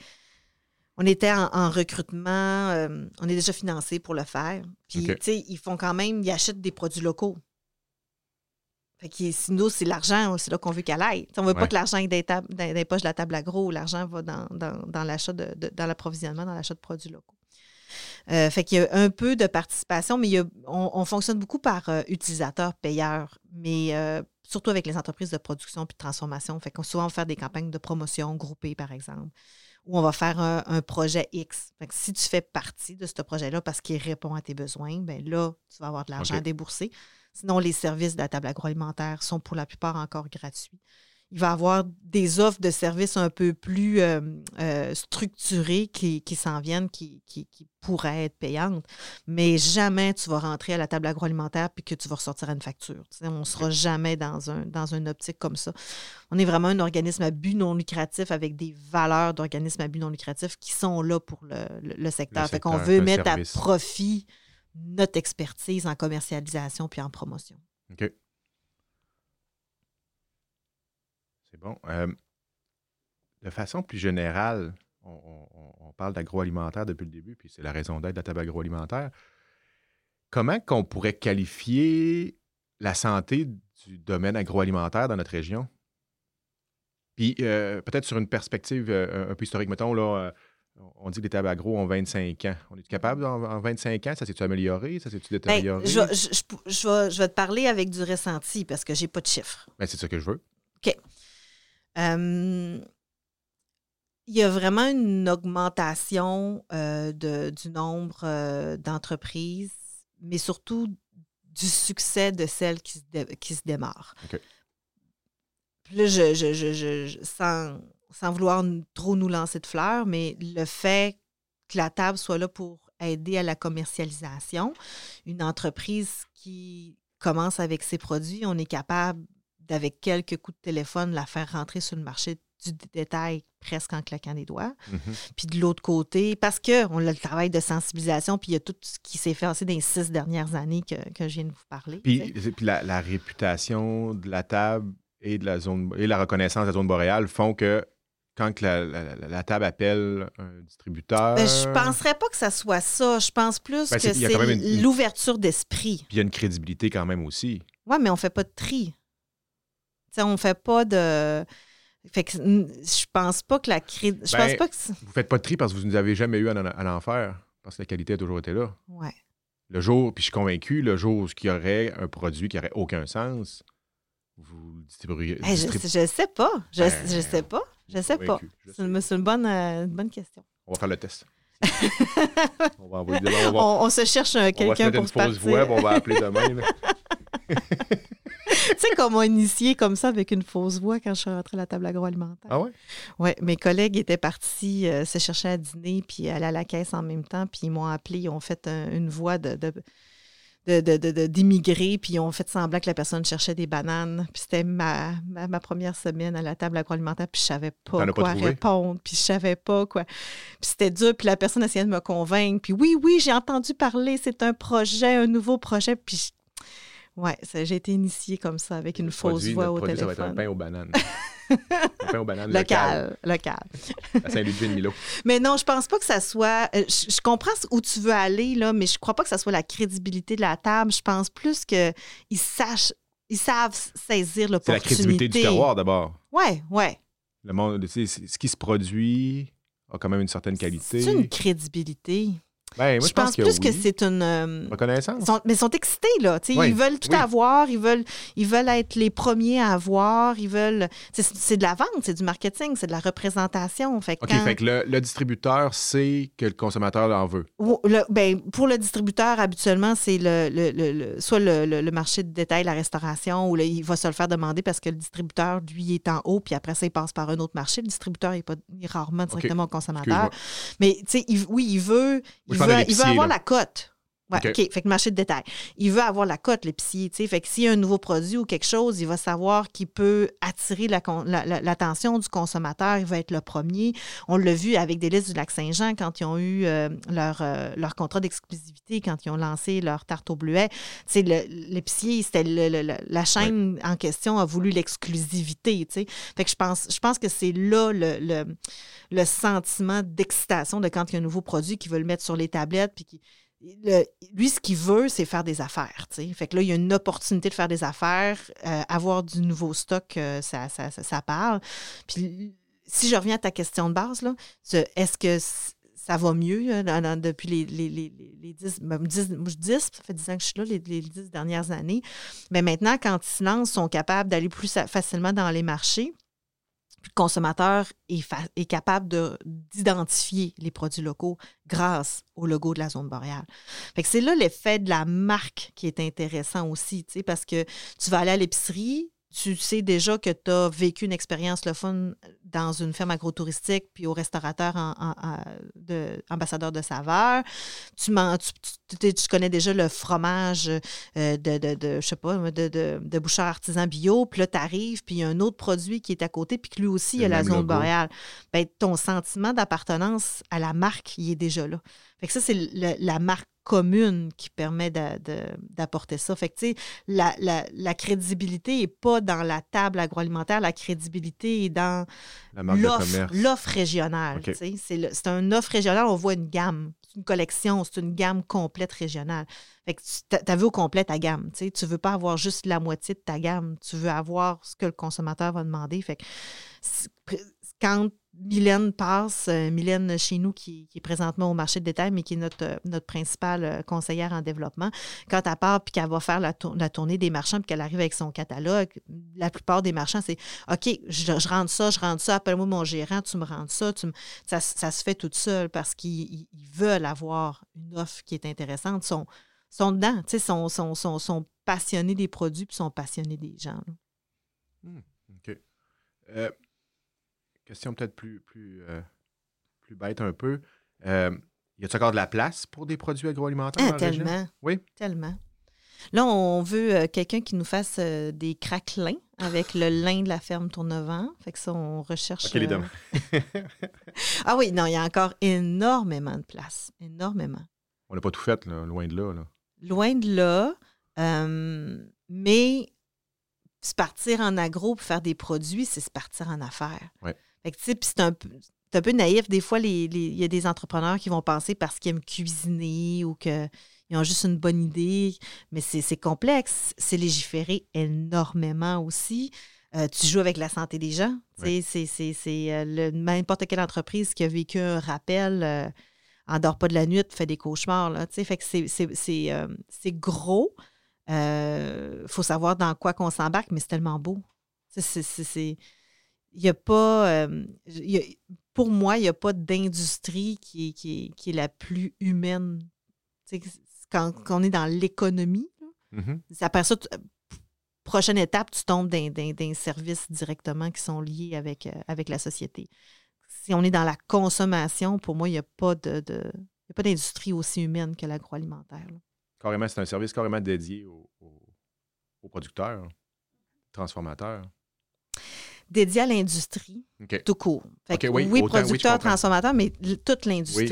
on était en, en recrutement. euh, on est déjà financé pour le faire. Puis, tu sais, ils font quand même, ils achètent des produits locaux. Fait que sinon, c'est l'argent, c'est là qu'on veut qu'elle aille. On veut pas que l'argent aille tab- les poches de la table agro. L'argent va dans, dans, dans l'achat de, de- dans l'approvisionnement, dans l'achat de produits locaux. Euh, fait qu'il y a un peu de participation, mais il y a- on, on fonctionne beaucoup par euh, utilisateur payeur, mais euh, surtout avec les entreprises de production puis de transformation. Fait qu'on souvent on va faire des campagnes de promotion groupées, par exemple, ou on va faire un, un projet X. Fait que si tu fais partie de ce projet-là parce qu'il répond à tes besoins, ben là, tu vas avoir de l'argent à débourser. Sinon, les services de la table agroalimentaire sont pour la plupart encore gratuits. Il va y avoir des offres de services un peu plus euh, euh, structurées qui, qui s'en viennent, qui, qui, qui pourraient être payantes, mais jamais tu vas rentrer à la table agroalimentaire puis que tu vas ressortir à une facture. Tu sais, on ne sera jamais dans, un, dans une optique comme ça. On est vraiment un organisme à but non lucratif avec des valeurs d'organisme à but non lucratif qui sont là pour le, le- le secteur. Le fait qu'on secteur, veut mettre service. à profit notre expertise en commercialisation puis en promotion. OK. C'est bon. Euh, de façon plus générale, on, parle d'agroalimentaire depuis le début, puis c'est la raison d'être de la table agroalimentaire. Comment qu'on pourrait qualifier la santé du domaine agroalimentaire dans notre région? Puis euh, peut-être sur une perspective euh, un peu historique, mettons, là, on dit que les tables agro ont 25 ans. On est capable en, en 25 ans? Ça s'est-tu amélioré? Ça s'est-tu Ben, détérioré? je, vais- je- je- je vais, je vais te parler avec du ressenti parce que j'ai pas de chiffres. Ben, c'est ça que je veux. Euh, il y a vraiment une augmentation euh, de- du nombre euh, d'entreprises, mais surtout du succès de celles qui se, dé- qui se démarrent. OK. Puis là, je, je- je- je- je- sans, sans vouloir trop nous lancer de fleurs, mais le fait que la table soit là pour aider à la commercialisation, une entreprise qui commence avec ses produits, on est capable d'avec quelques coups de téléphone, la faire rentrer sur le marché du dé- détail presque en claquant des doigts. Mhm. Puis de l'autre côté, parce qu'on a le travail de sensibilisation, puis il y a tout ce qui s'est fait aussi dans les six dernières années que, que je viens de vous parler. puis la, la réputation de la table et de la zone et la reconnaissance de la zone boréale font que quand que la, la- table appelle un distributeur, Ben, je penserais pas que ça soit ça. Je pense plus Ben, que c'est- l'ouverture d'esprit. puis il y a une crédibilité quand même aussi. Oui, mais on fait pas de tri. Tu sais, on fait pas de. Fait que je pense pas que la cré... Je Ben, pense pas que. Vous faites pas de tri parce que vous ne nous avez jamais eu à, l'en- à l'enfer, parce que la qualité a toujours été là. Ouais. Le jour, puis je suis convaincu, le jour où il y aurait un produit qui n'aurait aucun sens, vous distribueriez. Je, distribu- je sais pas. Je, Ben, je sais pas. Je sais pas. C'est une, une bonne, euh, une bonne question. On va faire le test. on va envoyer on va- On, on se cherche se quelqu'un pour une se fausse partir. voix, on va appeler demain. tu sais, comme on initié comme ça avec une fausse voix quand je suis rentrée à la table agroalimentaire? Ah ouais? Oui, mes collègues étaient partis euh, se chercher à dîner puis aller à la caisse en même temps, puis ils m'ont appelé, ils ont fait un- une voix de- d'immigrés, puis ils ont fait semblant que la personne cherchait des bananes. Puis c'était ma, ma, ma première semaine à la table agroalimentaire, puis je savais pas as pas quoi répondre, puis je savais pas quoi. Puis c'était dur, puis la personne essayait de me convaincre, puis oui, oui, j'ai entendu parler, c'est un projet, un nouveau projet, puis Ouais, j'ai été initiée comme ça avec une fausse produit, voix au produit, Ça va être un téléphone. pain aux bananes. pain aux bananes local, Local, local. à Saint-Ludwig-Milo. Mais non, je pense pas que ça soit. euh, Je, je comprends où tu veux aller, là, mais je crois pas que ça soit la crédibilité de la table. Je pense plus qu'ils sachent. Ils savent saisir C'est la l'opportunité. crédibilité du terroir d'abord. Ouais, ouais. Le monde, tu sais, ce qui se produit a quand même une certaine qualité. C'est une crédibilité. Ben, moi, je pense, plus que oui. c'est une. euh, Reconnaissance. sont- mais ils sont excités, là. Oui, Ils veulent tout oui. avoir, ils veulent, ils veulent être les premiers à avoir, ils veulent. C'est c'est de la vente, c'est du marketing, c'est de la représentation. Fait que OK, quand- fait que le, le distributeur sait que le consommateur en veut. Le- ben, pour le distributeur, habituellement, c'est le, le- soit le, marché de détail, la restauration, ou il va se le faire demander parce que le distributeur, lui, est en haut, puis après ça, il passe par un autre marché. Le distributeur, il est, pas, il est rarement directement au consommateur. Mais, tu sais, oui, il veut, il veut, il l'épicier, avoir la cote. Ouais, OK. OK. Fait que marché de détail. Il veut avoir la cote, l'épicier. tu sais. Fait que s'il y a un nouveau produit ou quelque chose, il va savoir qu'il peut attirer la con- la- la- l'attention du consommateur. Il va être le premier. On l'a vu avec des listes du Lac-Saint-Jean quand ils ont eu euh, leur, euh, leur contrat d'exclusivité, quand ils ont lancé leur tarte au bleuet. Tu sais, le- l'épicier, c'était le- le- le- la chaîne en question a voulu l'exclusivité. tu sais. Fait que je pense, je pense que c'est là le, le, le sentiment d'excitation de quand il y a un nouveau produit qu'il veut le mettre sur les tablettes puis qui lui, ce qu'il veut, c'est faire des affaires. tu sais. Fait que là, il y a une opportunité de faire des affaires, euh, avoir du nouveau stock, euh, ça, ça, ça, parle. Puis si je reviens à ta question de base, là, est-ce que ça va mieux euh, depuis les, les, les, les- les 10, même 10, moi, je dis 10, ça fait 10 ans que je suis là, les, les 10 dernières années. Mais maintenant, quand ils se lancent, sont capables d'aller plus facilement dans les marchés. Le consommateur est, capable de- d'identifier les produits locaux grâce au logo de la zone boréale. C'est là l'effet de la marque qui est intéressant aussi, parce que tu vas aller à l'épicerie, tu sais déjà que tu as vécu une expérience le fun dans une ferme agrotouristique, puis au restaurateur en, en- en- de, ambassadeur de saveur. Tu, man- tu, tu- tu- tu connais déjà le fromage euh, de, de, de, je sais pas, de, de, de bouchard artisan bio, puis là, tu arrives, puis il y a un autre produit qui est à côté, puis que lui aussi, il y a la zone boréale. Ben, ton sentiment d'appartenance à la marque, il est déjà là. Fait que ça, c'est la marque commune qui permet d'apporter ça. Fait que, la, la- la crédibilité n'est pas dans la table agroalimentaire, la crédibilité est dans l'offre régionale. C'est un offre régionale, on voit une gamme. Une collection, c'est une gamme complète régionale. Fait que tu as vu au complet ta gamme. Tu ne veux pas avoir juste la moitié de ta gamme. Tu veux avoir ce que le consommateur va demander. Fait que quand Mylène passe, euh, Mylène chez nous, qui, est présentement au marché de détail, mais qui est notre, euh, notre principale euh, conseillère en développement, quand elle part puis qu'elle va faire la, tour- la tournée des marchands puis qu'elle arrive avec son catalogue, la plupart des marchands, c'est OK, je, rentre ça, je rentre ça, appelle-moi mon gérant, tu me rentres ça. Tu ça, ça se fait toute seule parce qu'ils ils- ils veulent avoir une offre qui est intéressante. Ils sont, sont dedans, tu sais, sont, sont, sont, sont passionnés des produits puis sont passionnés des gens. là. OK. Question peut-être plus, plus, euh, plus bête un peu. Euh, y a-t-il encore de la place pour des produits agroalimentaires? Ah, tellement. Oui. Tellement. Là, on veut euh, quelqu'un qui nous fasse euh, des craquelins avec le lin de la ferme Tournevent. Fait que ça, on recherche. OK, les dames. Ah oui, non, il y a encore énormément de place. Énormément. On n'a pas tout fait, là, loin de là. là. Loin de là. euh, mais se partir en agro pour faire des produits, c'est se partir en affaires. Ouais. Fait que, tu sais, puis c'est un peu. C'est un peu naïf. Des fois, il y a des entrepreneurs qui vont penser parce qu'ils aiment cuisiner ou qu'ils ont juste une bonne idée. Mais c'est complexe. C'est légiféré énormément aussi. Euh, tu joues avec la santé des gens. C'est c'est- c'est, euh, le- n'importe quelle entreprise qui a vécu un rappel. euh, en dort pas de la nuit, fait des cauchemars. Là, fait que c'est- c'est c'est, euh, c'est gros. Il faut savoir dans quoi qu'on s'embarque, mais c'est tellement beau. C'est- Il y a pas. euh, y a- pour moi, il n'y a pas d'industrie qui est, qui, qui est la plus humaine. Quand, quand on est dans l'économie, Mhm. c'est après ça, tu- prochaine étape, tu tombes dans, dans- dans des services directement qui sont liés avec, euh, avec la société. Si on est dans la consommation, pour moi, il n'y a pas de, de- il y a pas d'industrie aussi humaine que l'agroalimentaire. Carrément, c'est un service carrément dédié aux, aux producteurs, transformateurs. Dédié à l'industrie, tout court. Fait oui, comprends. transformateurs, mais toute l'industrie.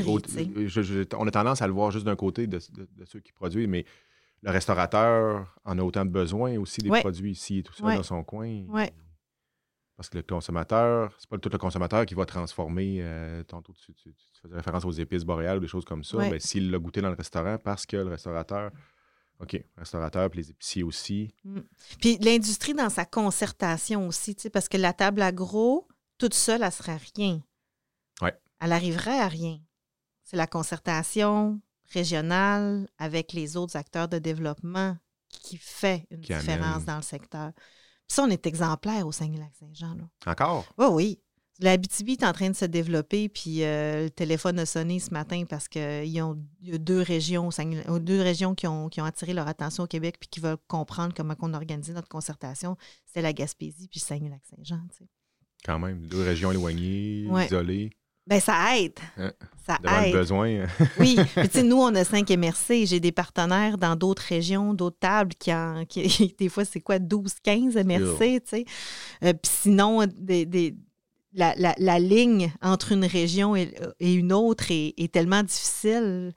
on a tendance à le voir juste d'un côté de, de- de ceux qui produisent, mais le restaurateur en a autant de besoin aussi des produits ici et tout ça dans son coin. Parce que le consommateur, c'est pas tout le consommateur qui va transformer. euh, tantôt, tu, tu- tu faisais référence aux épices boréales ou des choses comme ça. Mais s'il l'a goûté dans le restaurant, parce que le restaurateur, OK, restaurateur puis les épiciers aussi. Puis l'industrie dans sa concertation aussi, tu sais, parce que la table agro, toute seule, elle serait rien. Ouais. Elle arriverait à rien. C'est la concertation régionale avec les autres acteurs de développement qui fait une Qui différence amène. dans le secteur. Puis ça, on est exemplaire au Saguenay-Lac-Saint-Jean. Encore? Oui, oui. La BTB est en train de se développer, puis euh, le téléphone a sonné ce matin parce qu'il y a deux régions, euh, deux régions qui ont, qui ont attiré leur attention au Québec puis qui veulent comprendre comment on a organisé notre concertation. C'est la Gaspésie puis le Saguenay-Lac-Saint-Jean. tu sais. Quand même. Deux régions éloignées, Ouais. isolées. Ben, ça aide. Hein, Ça Devant le aide. besoin. Oui. Puis, nous, on a 5 MRC. J'ai des partenaires dans d'autres régions, d'autres tables qui, en, qui des fois, c'est quoi, 12, 15 MRC, tu sais. Euh, Puis sinon, des, des- la, la- ligne entre une région et, une autre est, tellement difficile.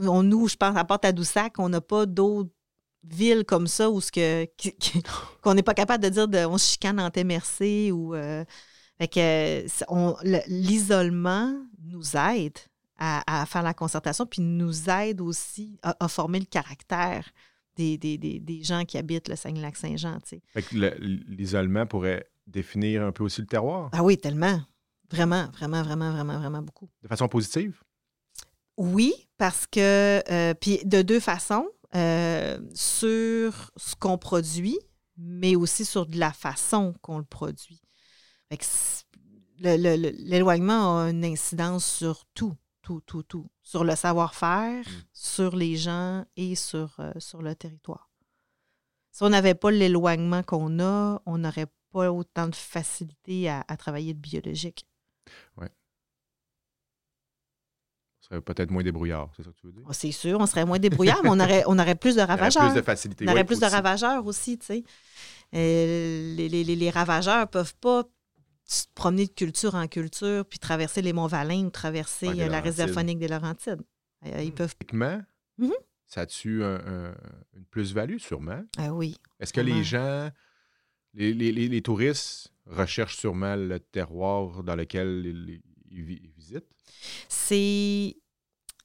On, nous, je pense, à Port-à-Doussac, on n'a pas d'autres villes comme ça où ce que qu'on n'est pas capable de dire de, on se chicane en MRC ou euh, fait que l'isolement nous aide à, faire la concertation puis nous aide aussi à, former le caractère des, des, des, des gens qui habitent le Saguenay-Lac-Saint-Jean. l'isolement pourrait définir un peu aussi le terroir? Ah oui, tellement. Vraiment, vraiment, vraiment, vraiment, vraiment beaucoup. de façon positive? Oui, parce que, euh, puis de deux façons, euh, sur ce qu'on produit, mais aussi sur de la façon qu'on le produit. L'éloignement a une incidence sur tout, tout, tout, tout. Sur le savoir-faire, Mm. sur les gens et sur, euh, sur le territoire. Si on n'avait pas l'éloignement qu'on a, on n'aurait pas autant de facilité à, à travailler le biologique. Ce serait peut-être moins débrouillard, c'est ça que tu veux dire? Oh, C'est sûr, on serait moins débrouillard, mais on aurait, on aurait plus de Il y aurait ravageurs. plus de facilité. On aurait oui, plus de aussi. ravageurs aussi, tu sais. Euh, les, les- les- les ravageurs peuvent pas se promener de culture en culture puis traverser les Monts-Valin ou traverser Ouais, euh, la réserve phonique des Laurentides. Euh, ils peuvent. Techniquement, Mhm. ça a-tu un- un- une plus-value, sûrement? Ah oui. Est-ce que les gens, les, les- les- touristes recherchent sûrement le terroir dans lequel ils, ils- ils vi- ils visitent? C'est.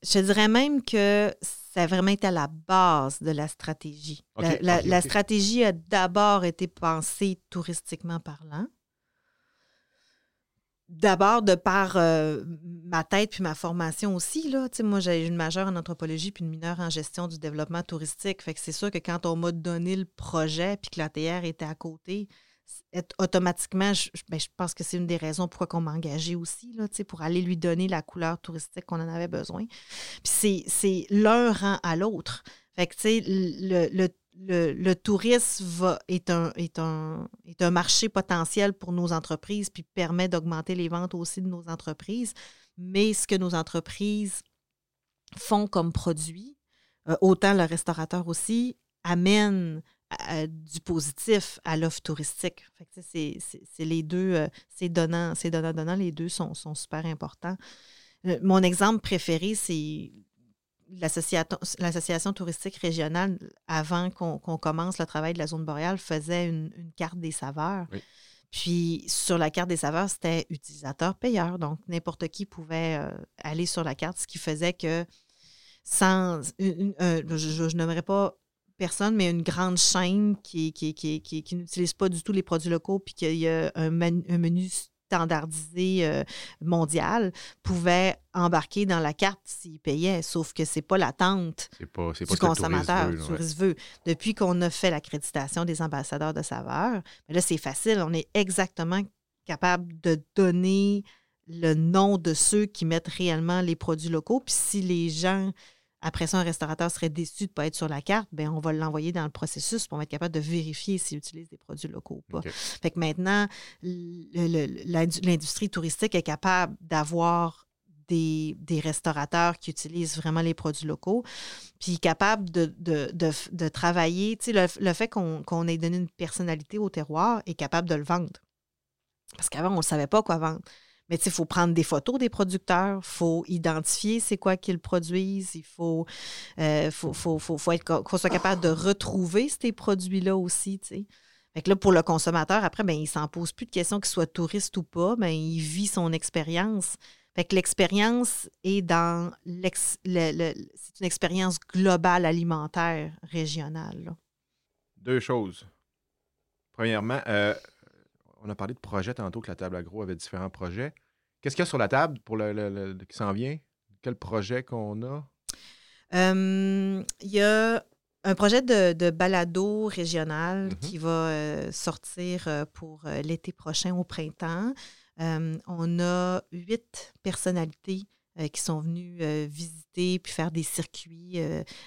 Je dirais même que ça a vraiment été à la base de la stratégie. La, stratégie a d'abord été pensée touristiquement parlant. D'abord, de par euh, ma tête puis ma formation aussi. Là. Tu sais, moi, j'ai une majeure en anthropologie puis une mineure en gestion du développement touristique. Fait que c'est sûr que quand on m'a donné le projet puis que l'ATR était à côté, automatiquement, je, ben, je pense que c'est une des raisons pourquoi on m'a engagé aussi, là, tu sais, pour aller lui donner la couleur touristique qu'on en avait besoin. Puis c'est l'un rang à l'autre. Fait que, tu sais, le, le, le, tourisme est, un, marché potentiel pour nos entreprises, puis permet d'augmenter les ventes aussi de nos entreprises. Mais ce que nos entreprises font comme produit, euh, autant le restaurateur aussi, amène à du positif à l'offre touristique. C'est- les deux, euh, c'est donnant, c'est donnant, donnant, les deux sont, super importants. Euh, mon exemple préféré, c'est l'association touristique régionale, avant qu'on commence le travail de la zone boréale, faisait une, une carte des saveurs. Oui. Puis sur la carte des saveurs, c'était utilisateur-payeur. Donc, n'importe qui pouvait euh, aller sur la carte, ce qui faisait que sans. une- une- je, je n'aimerais pas personne, mais une grande chaîne qui, qui, qui, qui, qui n'utilise pas du tout les produits locaux, puis qu'il y a un, un menu standardisé euh, mondial, pouvait embarquer dans la carte s'il payait. Sauf que c'est pas l'attente pas, du consommateur, du touriste veut. Depuis qu'on a fait l'accréditation des ambassadeurs de saveurs, mais là, c'est facile. On est exactement capable de donner le nom de ceux qui mettent réellement les produits locaux. Puis si les gens, après ça, un restaurateur serait déçu de ne pas être sur la carte, bien, on va l'envoyer dans le processus pour être capable de vérifier s'il utilise des produits locaux ou pas. Fait que maintenant, l'industrie touristique est capable d'avoir des, des restaurateurs qui utilisent vraiment les produits locaux, puis capable de, de, de, de travailler. Tu sais, le, le fait qu'on qu'on ait donné une personnalité au terroir est capable de le vendre. Parce qu'avant, on ne savait pas quoi vendre. Mais il faut prendre des photos des producteurs, il faut identifier c'est quoi qu'ils produisent, il faut, euh, faut, faut, faut, faut être, qu'on soit capable de retrouver ces produits-là aussi, tu sais. Fait que là, pour le consommateur, après, ben, il s'en pose plus de questions qu'il soit touriste ou pas, ben, il vit son expérience. Fait que l'expérience est dans l'ex- le- le- c'est une expérience globale alimentaire régionale. Deux choses. Premièrement, euh, on a parlé de projets tantôt, que la table agro avait différents projets. Qu'est-ce qu'il y a sur la table pour le, le- le- qui s'en vient? Quel projet qu'on a? Euh, Il y a un projet de, de balado régional Mhm. qui va euh, sortir euh, pour euh, l'été prochain au printemps. Euh, on a huit personnalités qui sont venues visiter puis faire des circuits,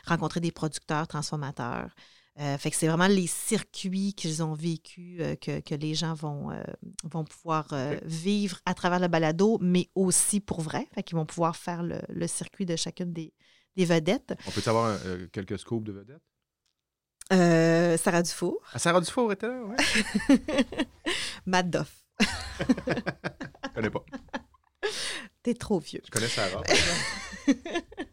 rencontrer des producteurs, transformateurs. Euh, fait que c'est vraiment les circuits qu'ils ont vécus euh, que, que les gens vont, euh, vont pouvoir vivre à travers le balado, mais aussi pour vrai. Fait qu'ils vont pouvoir faire le, le circuit de chacune des, des vedettes. On peut savoir quelques scoops de vedettes? Sarah Dufour, Ah, Sarah Dufour était là, ouais. Matt Doff. Je connais pas. T'es trop vieux. Je connais Sarah.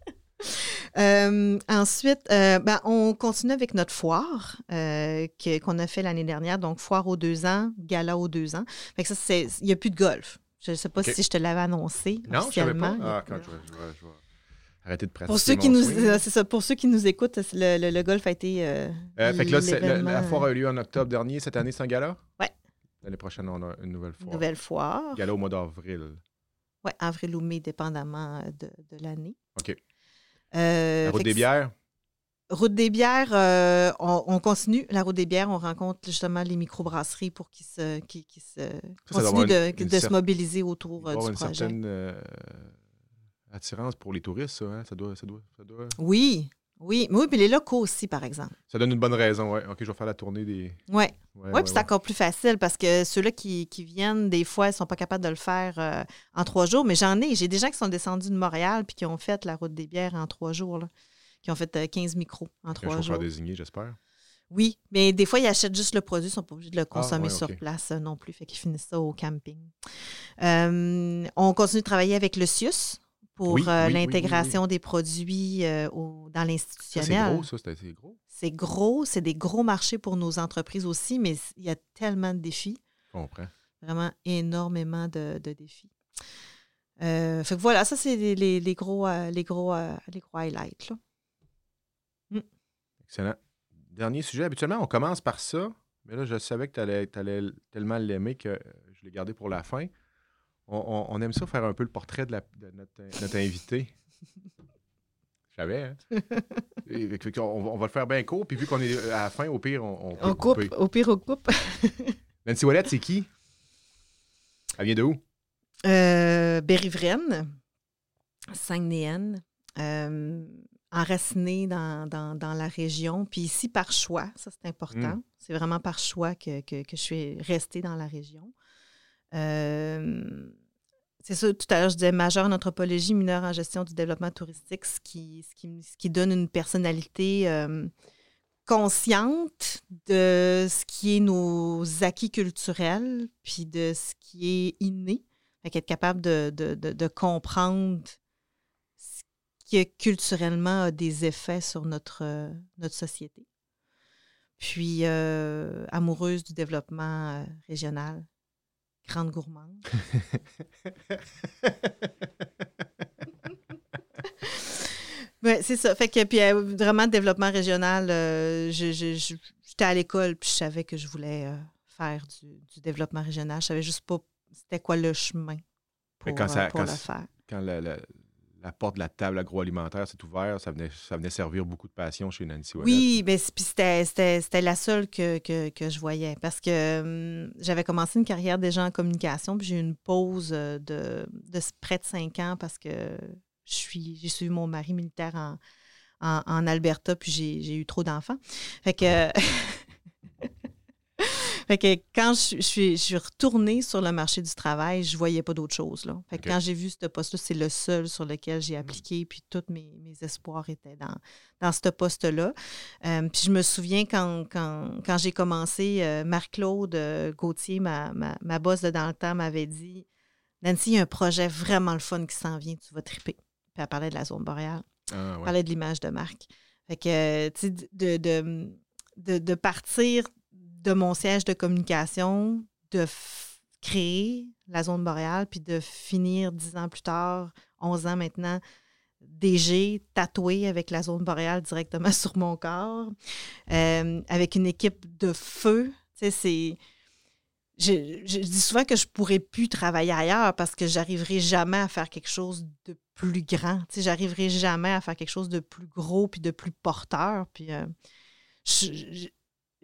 Euh, ensuite, euh, ben, on continue avec notre foire euh, que- qu'on a fait l'année dernière. Donc, foire aux deux ans, gala aux deux ans. Fait que ça, c'est, il n'y a plus de golf. Je ne sais pas si je te l'avais annoncé non, je savais pas. Ah, quand je vais, je arrêter de pratiquer Pour ceux, qui nous, euh, ça, pour ceux qui nous écoutent, le, le- le golf a été. fait que là, c'est- le- l'événement, la foire a eu lieu en octobre dernier. Cette année, c'est un gala? Ouais. L'année prochaine, on a une nouvelle foire. nouvelle foire. Gala au mois d'avril. Oui, avril ou mai, dépendamment de, de l'année. OK. Euh, La route des bières? Route des bières, euh, on, on continue. La route des bières, on rencontre justement les microbrasseries pour qu'ils se, qui, qui se ça continuent avoir de, une- une de se mobiliser Il autour doit euh, avoir du une projet. certaine euh, attirance pour les touristes, ça. Hein? Ça, doit, ça, doit, ça, doit- Oui, oui. Mais oui, puis les locaux aussi, par exemple. ça donne une bonne raison. Ouais. OK, je vais faire la tournée des. Oui, Ouais, ouais, ouais, puis c'est encore plus facile parce que ceux-là qui, qui viennent, des fois, ils ne sont pas capables de le faire euh, en trois jours. Mais j'en ai. J'ai des gens qui sont descendus de Montréal puis qui ont fait la route des bières en trois jours. là. Qui ont fait euh, 15 micros en Un trois chauffeur jours. désigné, j'espère. Oui, mais des fois, ils achètent juste le produit, ils ne sont pas obligés de le consommer Ah, ouais, sur place euh, non plus. Fait qu'ils finissent ça au camping. Euh, on continue de travailler avec le CIUS pour Oui, euh, oui, oui, l'intégration des produits euh, au- dans l'institutionnel. c'est gros, ça. C'est gros. C'est gros, c'est des gros marchés pour nos entreprises aussi, mais il y a tellement de défis, Je comprends. vraiment énormément de, de défis. Euh, fait que voilà, ça, c'est les, les- les gros, les, gros, les gros highlights. là. Excellent. Dernier sujet. Habituellement, on commence par ça, mais là, je savais que tu allais, tellement l'aimer que je l'ai gardé pour la fin. On, aime ça faire un peu le portrait de, la- de notre, notre invité. Je savais, hein? Et fait que on, va- on va le faire bien court, puis vu qu'on est à la fin, au pire, on, on peut On coupe, couper. au pire, on coupe. Nancy Wallet, c'est qui? Elle vient de où? Euh, Berry-Vraine, Saguenéenne, euh, enracinée dans, dans- dans la région. Puis ici, par choix, ça c'est important. Mm. C'est vraiment par choix que, que- que je suis restée dans la région. Euh, c'est ça, tout à l'heure, je disais majeur en anthropologie, mineur en gestion du développement touristique, ce qui, donne une personnalité euh, consciente de ce qui est nos acquis culturels, puis de ce qui est inné. Fait qu'être capable de, comprendre ce qui culturellement a des effets sur notre, euh, société. Puis, amoureuse du développement régional, grande gourmande. Oui, c'est ça. Fait que, puis, euh, vraiment, développement régional, euh, je- je- je- j'étais à l'école, puis je savais que je voulais euh, faire du, du développement régional. Je savais juste pas c'était quoi le chemin pour, quand ça- euh, pour quand le faire. Quand la porte de la table agroalimentaire s'est ouverte, ça venait, ça venait servir beaucoup de passion chez Nancy Wallet. Oui, puis c'était, la seule que, que, que je voyais parce que hum, j'avais commencé une carrière déjà en communication, puis j'ai eu une pause euh, de, de près de cinq ans parce que j'ai suivi mon mari militaire en, en, en Alberta, puis j'ai, j'ai eu trop d'enfants. Fait que, fait que quand je, je suis, je suis retournée sur le marché du travail, je voyais pas d'autre chose. Là. Fait que quand j'ai vu ce poste-là, c'est le seul sur lequel j'ai appliqué, puis tous mes, mes espoirs étaient dans, dans ce poste-là. Euh, puis je me souviens quand, quand, quand j'ai commencé, euh, Marc-Claude euh, Gauthier, ma, ma, ma boss de dans le temps, m'avait dit Nancy, il y a un projet vraiment le fun qui s'en vient, tu vas triper. Puis elle parlait de la zone boréale, Ah, ouais. parlait de l'image de marque. Fait que, tu sais, de, de, de, de partir de mon siège de communication, de créer la zone boréale, puis de finir dix ans plus tard, 11 ans maintenant, DG, tatoué avec la zone boréale directement sur mon corps, euh, avec une équipe de feu. Tu sais. Je, dis souvent que je pourrais plus travailler ailleurs parce que j'arriverai jamais à faire quelque chose de plus grand. Tu sais, j'arriverai jamais à faire quelque chose de plus gros puis de plus porteur. Puis euh,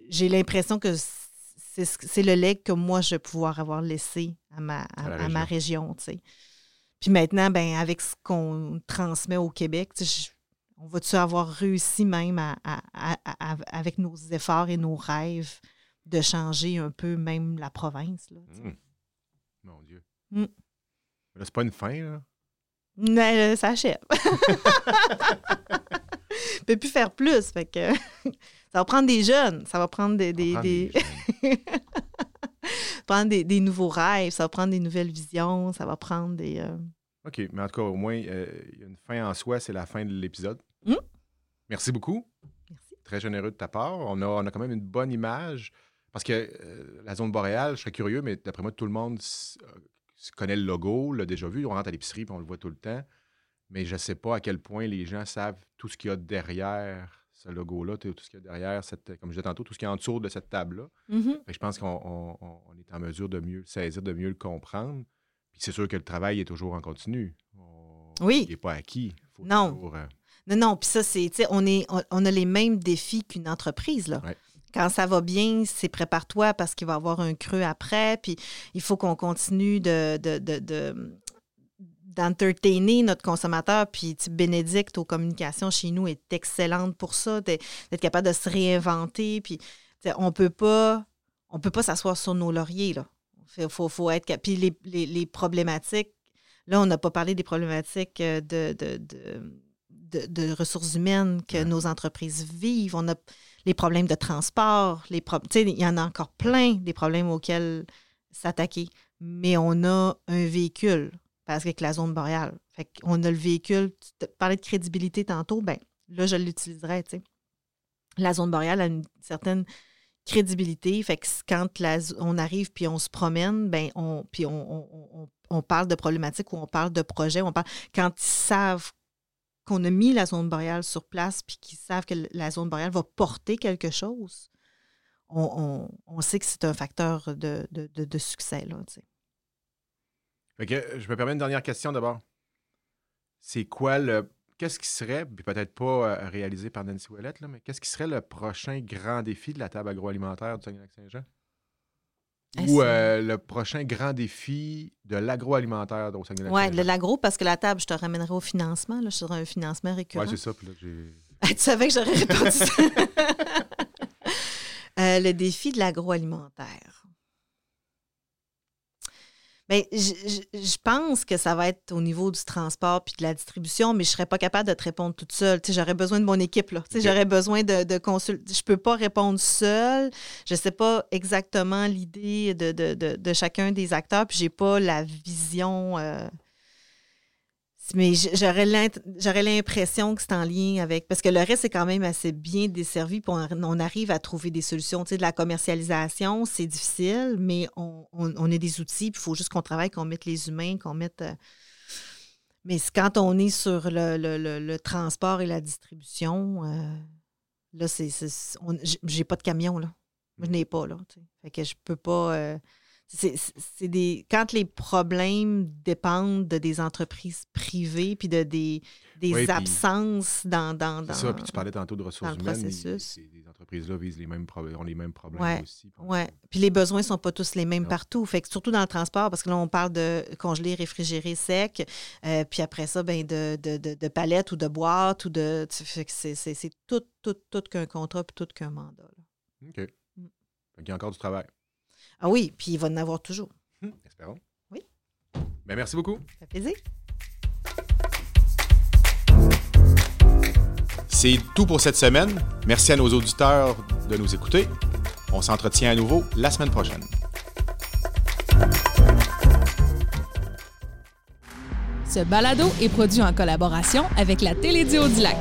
j'ai l'impression que c'est ce- c'est le leg que moi je vais pouvoir avoir laissé à ma, à, À la à ma région. tu sais. Puis maintenant, ben, avec ce qu'on transmet au Québec, tu sais, je- On va-tu avoir réussi même avec nos efforts et nos rêves de changer un peu même la province? Là, tu sais? Hum. Mon Dieu. Mm. Là, c'est pas une fin, là. Mais euh, ça achève. ne peut plus faire plus. Fait que ça va prendre des jeunes, ça va prendre des, des- des- prendre des, des nouveaux rêves, ça va prendre des nouvelles visions, ça va prendre des. euh, OK, mais en tout cas, au moins, euh, il y a une fin en soi, c'est la fin de l'épisode. Mm. Merci beaucoup. Merci. Très généreux de ta part. On a, on a quand même une bonne image. Parce que euh, la zone boréale, je serais curieux, mais d'après moi, tout le monde connaît le logo, l'a déjà vu. On rentre à l'épicerie on le voit tout le temps. Mais je ne sais pas à quel point les gens savent tout ce qu'il y a derrière ce logo-là, tout ce qu'il y a derrière, cette, comme je disais tantôt, tout ce qu'il y a en dessous de cette table-là. mhm. Que je pense qu'on on- on- on est en mesure de mieux le saisir, de mieux le comprendre. Puis c'est sûr que le travail est toujours en continu. On- Oui. Il n'est pas acquis. Faut Non. toujours, euh, Non, non, puis ça, c'est, on, est, on, on a les mêmes défis qu'une entreprise, là. Ouais. Quand ça va bien, c'est prépare-toi parce qu'il va y avoir un creux après, puis il faut qu'on continue de, de, de- de- d'entertainer notre consommateur. Puis Bénédicte aux communications chez nous est excellente pour ça, d'être capable de se réinventer. Puis on peut pas on peut pas s'asseoir sur nos lauriers. Là. Il faut, faut être Puis les, les- les problématiques, là, on n'a pas parlé des problématiques euh, de, de, de, de- de ressources humaines que Ouais. nos entreprises vivent. On a les problèmes de transport, les pro- il y en a encore plein des problèmes auxquels s'attaquer. Mais on a un véhicule, parce qu'avec la zone boréale. Fait a le véhicule. Tu parlais de crédibilité tantôt, ben là, je l'utiliserais, tu sais. La zone boréale a une certaine crédibilité. Fait que quand on arrive puis on se promène, ben on, puis on, on- on- parle de problématiques ou on parle de projets, on parle, quand ils savent qu'on a mis la zone boréale sur place puis qu'ils savent que la zone boréale va porter quelque chose, on, on- on sait que c'est un facteur de, de- de- de succès. Là, tu sais. Fait que euh, je me permets une dernière question d'abord. C'est quoi le. Qu'est-ce qui serait, puis peut-être pas euh, réalisé par Nancy Ouellette, là, mais qu'est-ce qui serait le prochain grand défi de la table agroalimentaire du Saguenay-Lac-Saint-Jean? Ah, Ou euh, le prochain grand défi de l'agroalimentaire au Oui, Saguenay-Lac-Saint-Jean? de l'agro, parce que la table, je te ramènerai au financement. Là, je serai un financement récurrent. Ouais, c'est ça. Puis là, j'ai. tu savais que j'aurais répondu ça. Euh, le défi de l'agroalimentaire. Bien, je, je- je pense que ça va être au niveau du transport puis de la distribution, mais je ne serais pas capable de te répondre toute seule. Tu sais, J'aurais besoin de mon équipe. Là. Tu sais. J'aurais besoin de, de consulter. Je ne peux pas répondre seule. Je ne sais pas exactement l'idée de, de- de- de chacun des acteurs, puis je n'ai pas la vision. euh, mais j'aurais l'impression que c'est en lien avec. Parce que le reste est quand même assez bien desservi, puis on, arrive à trouver des solutions. Tu sais, de la commercialisation, c'est difficile, mais on, on- on a des outils, puis il faut juste qu'on travaille, qu'on mette les humains, qu'on mette. euh, Mais quand on est sur le, le- le- le transport et la distribution, euh, là, c'est. J'ai pas de camion, là. Je n'ai pas, là. tu sais. Fait que je peux pas. euh, c'est des quand les problèmes dépendent de des entreprises privées puis de des, des Oui, puis- absences dans dans, dans ça, puis tu parlais tantôt de ressources humaines. ces- Ces entreprises-là visent les mêmes ont les mêmes problèmes Ouais, aussi. ouais puis les besoins sont pas tous les mêmes Non. partout fait que surtout dans le transport parce que là on parle de congelé réfrigéré sec euh, puis après ça ben de, de, de, de palettes ou de boîtes ou de c'est tout tout tout qu'un contrat puis tout qu'un mandat là. OK. Mm. Qu'il y a encore du travail. Ah oui puis il va en avoir toujours Hum, Espérons. Oui. Ben, merci beaucoup. ça fait plaisir C'est tout pour cette semaine. Merci à nos auditeurs de nous écouter. On s'entretient à nouveau la semaine prochaine. Ce balado est produit en collaboration avec la Télédio du Lac.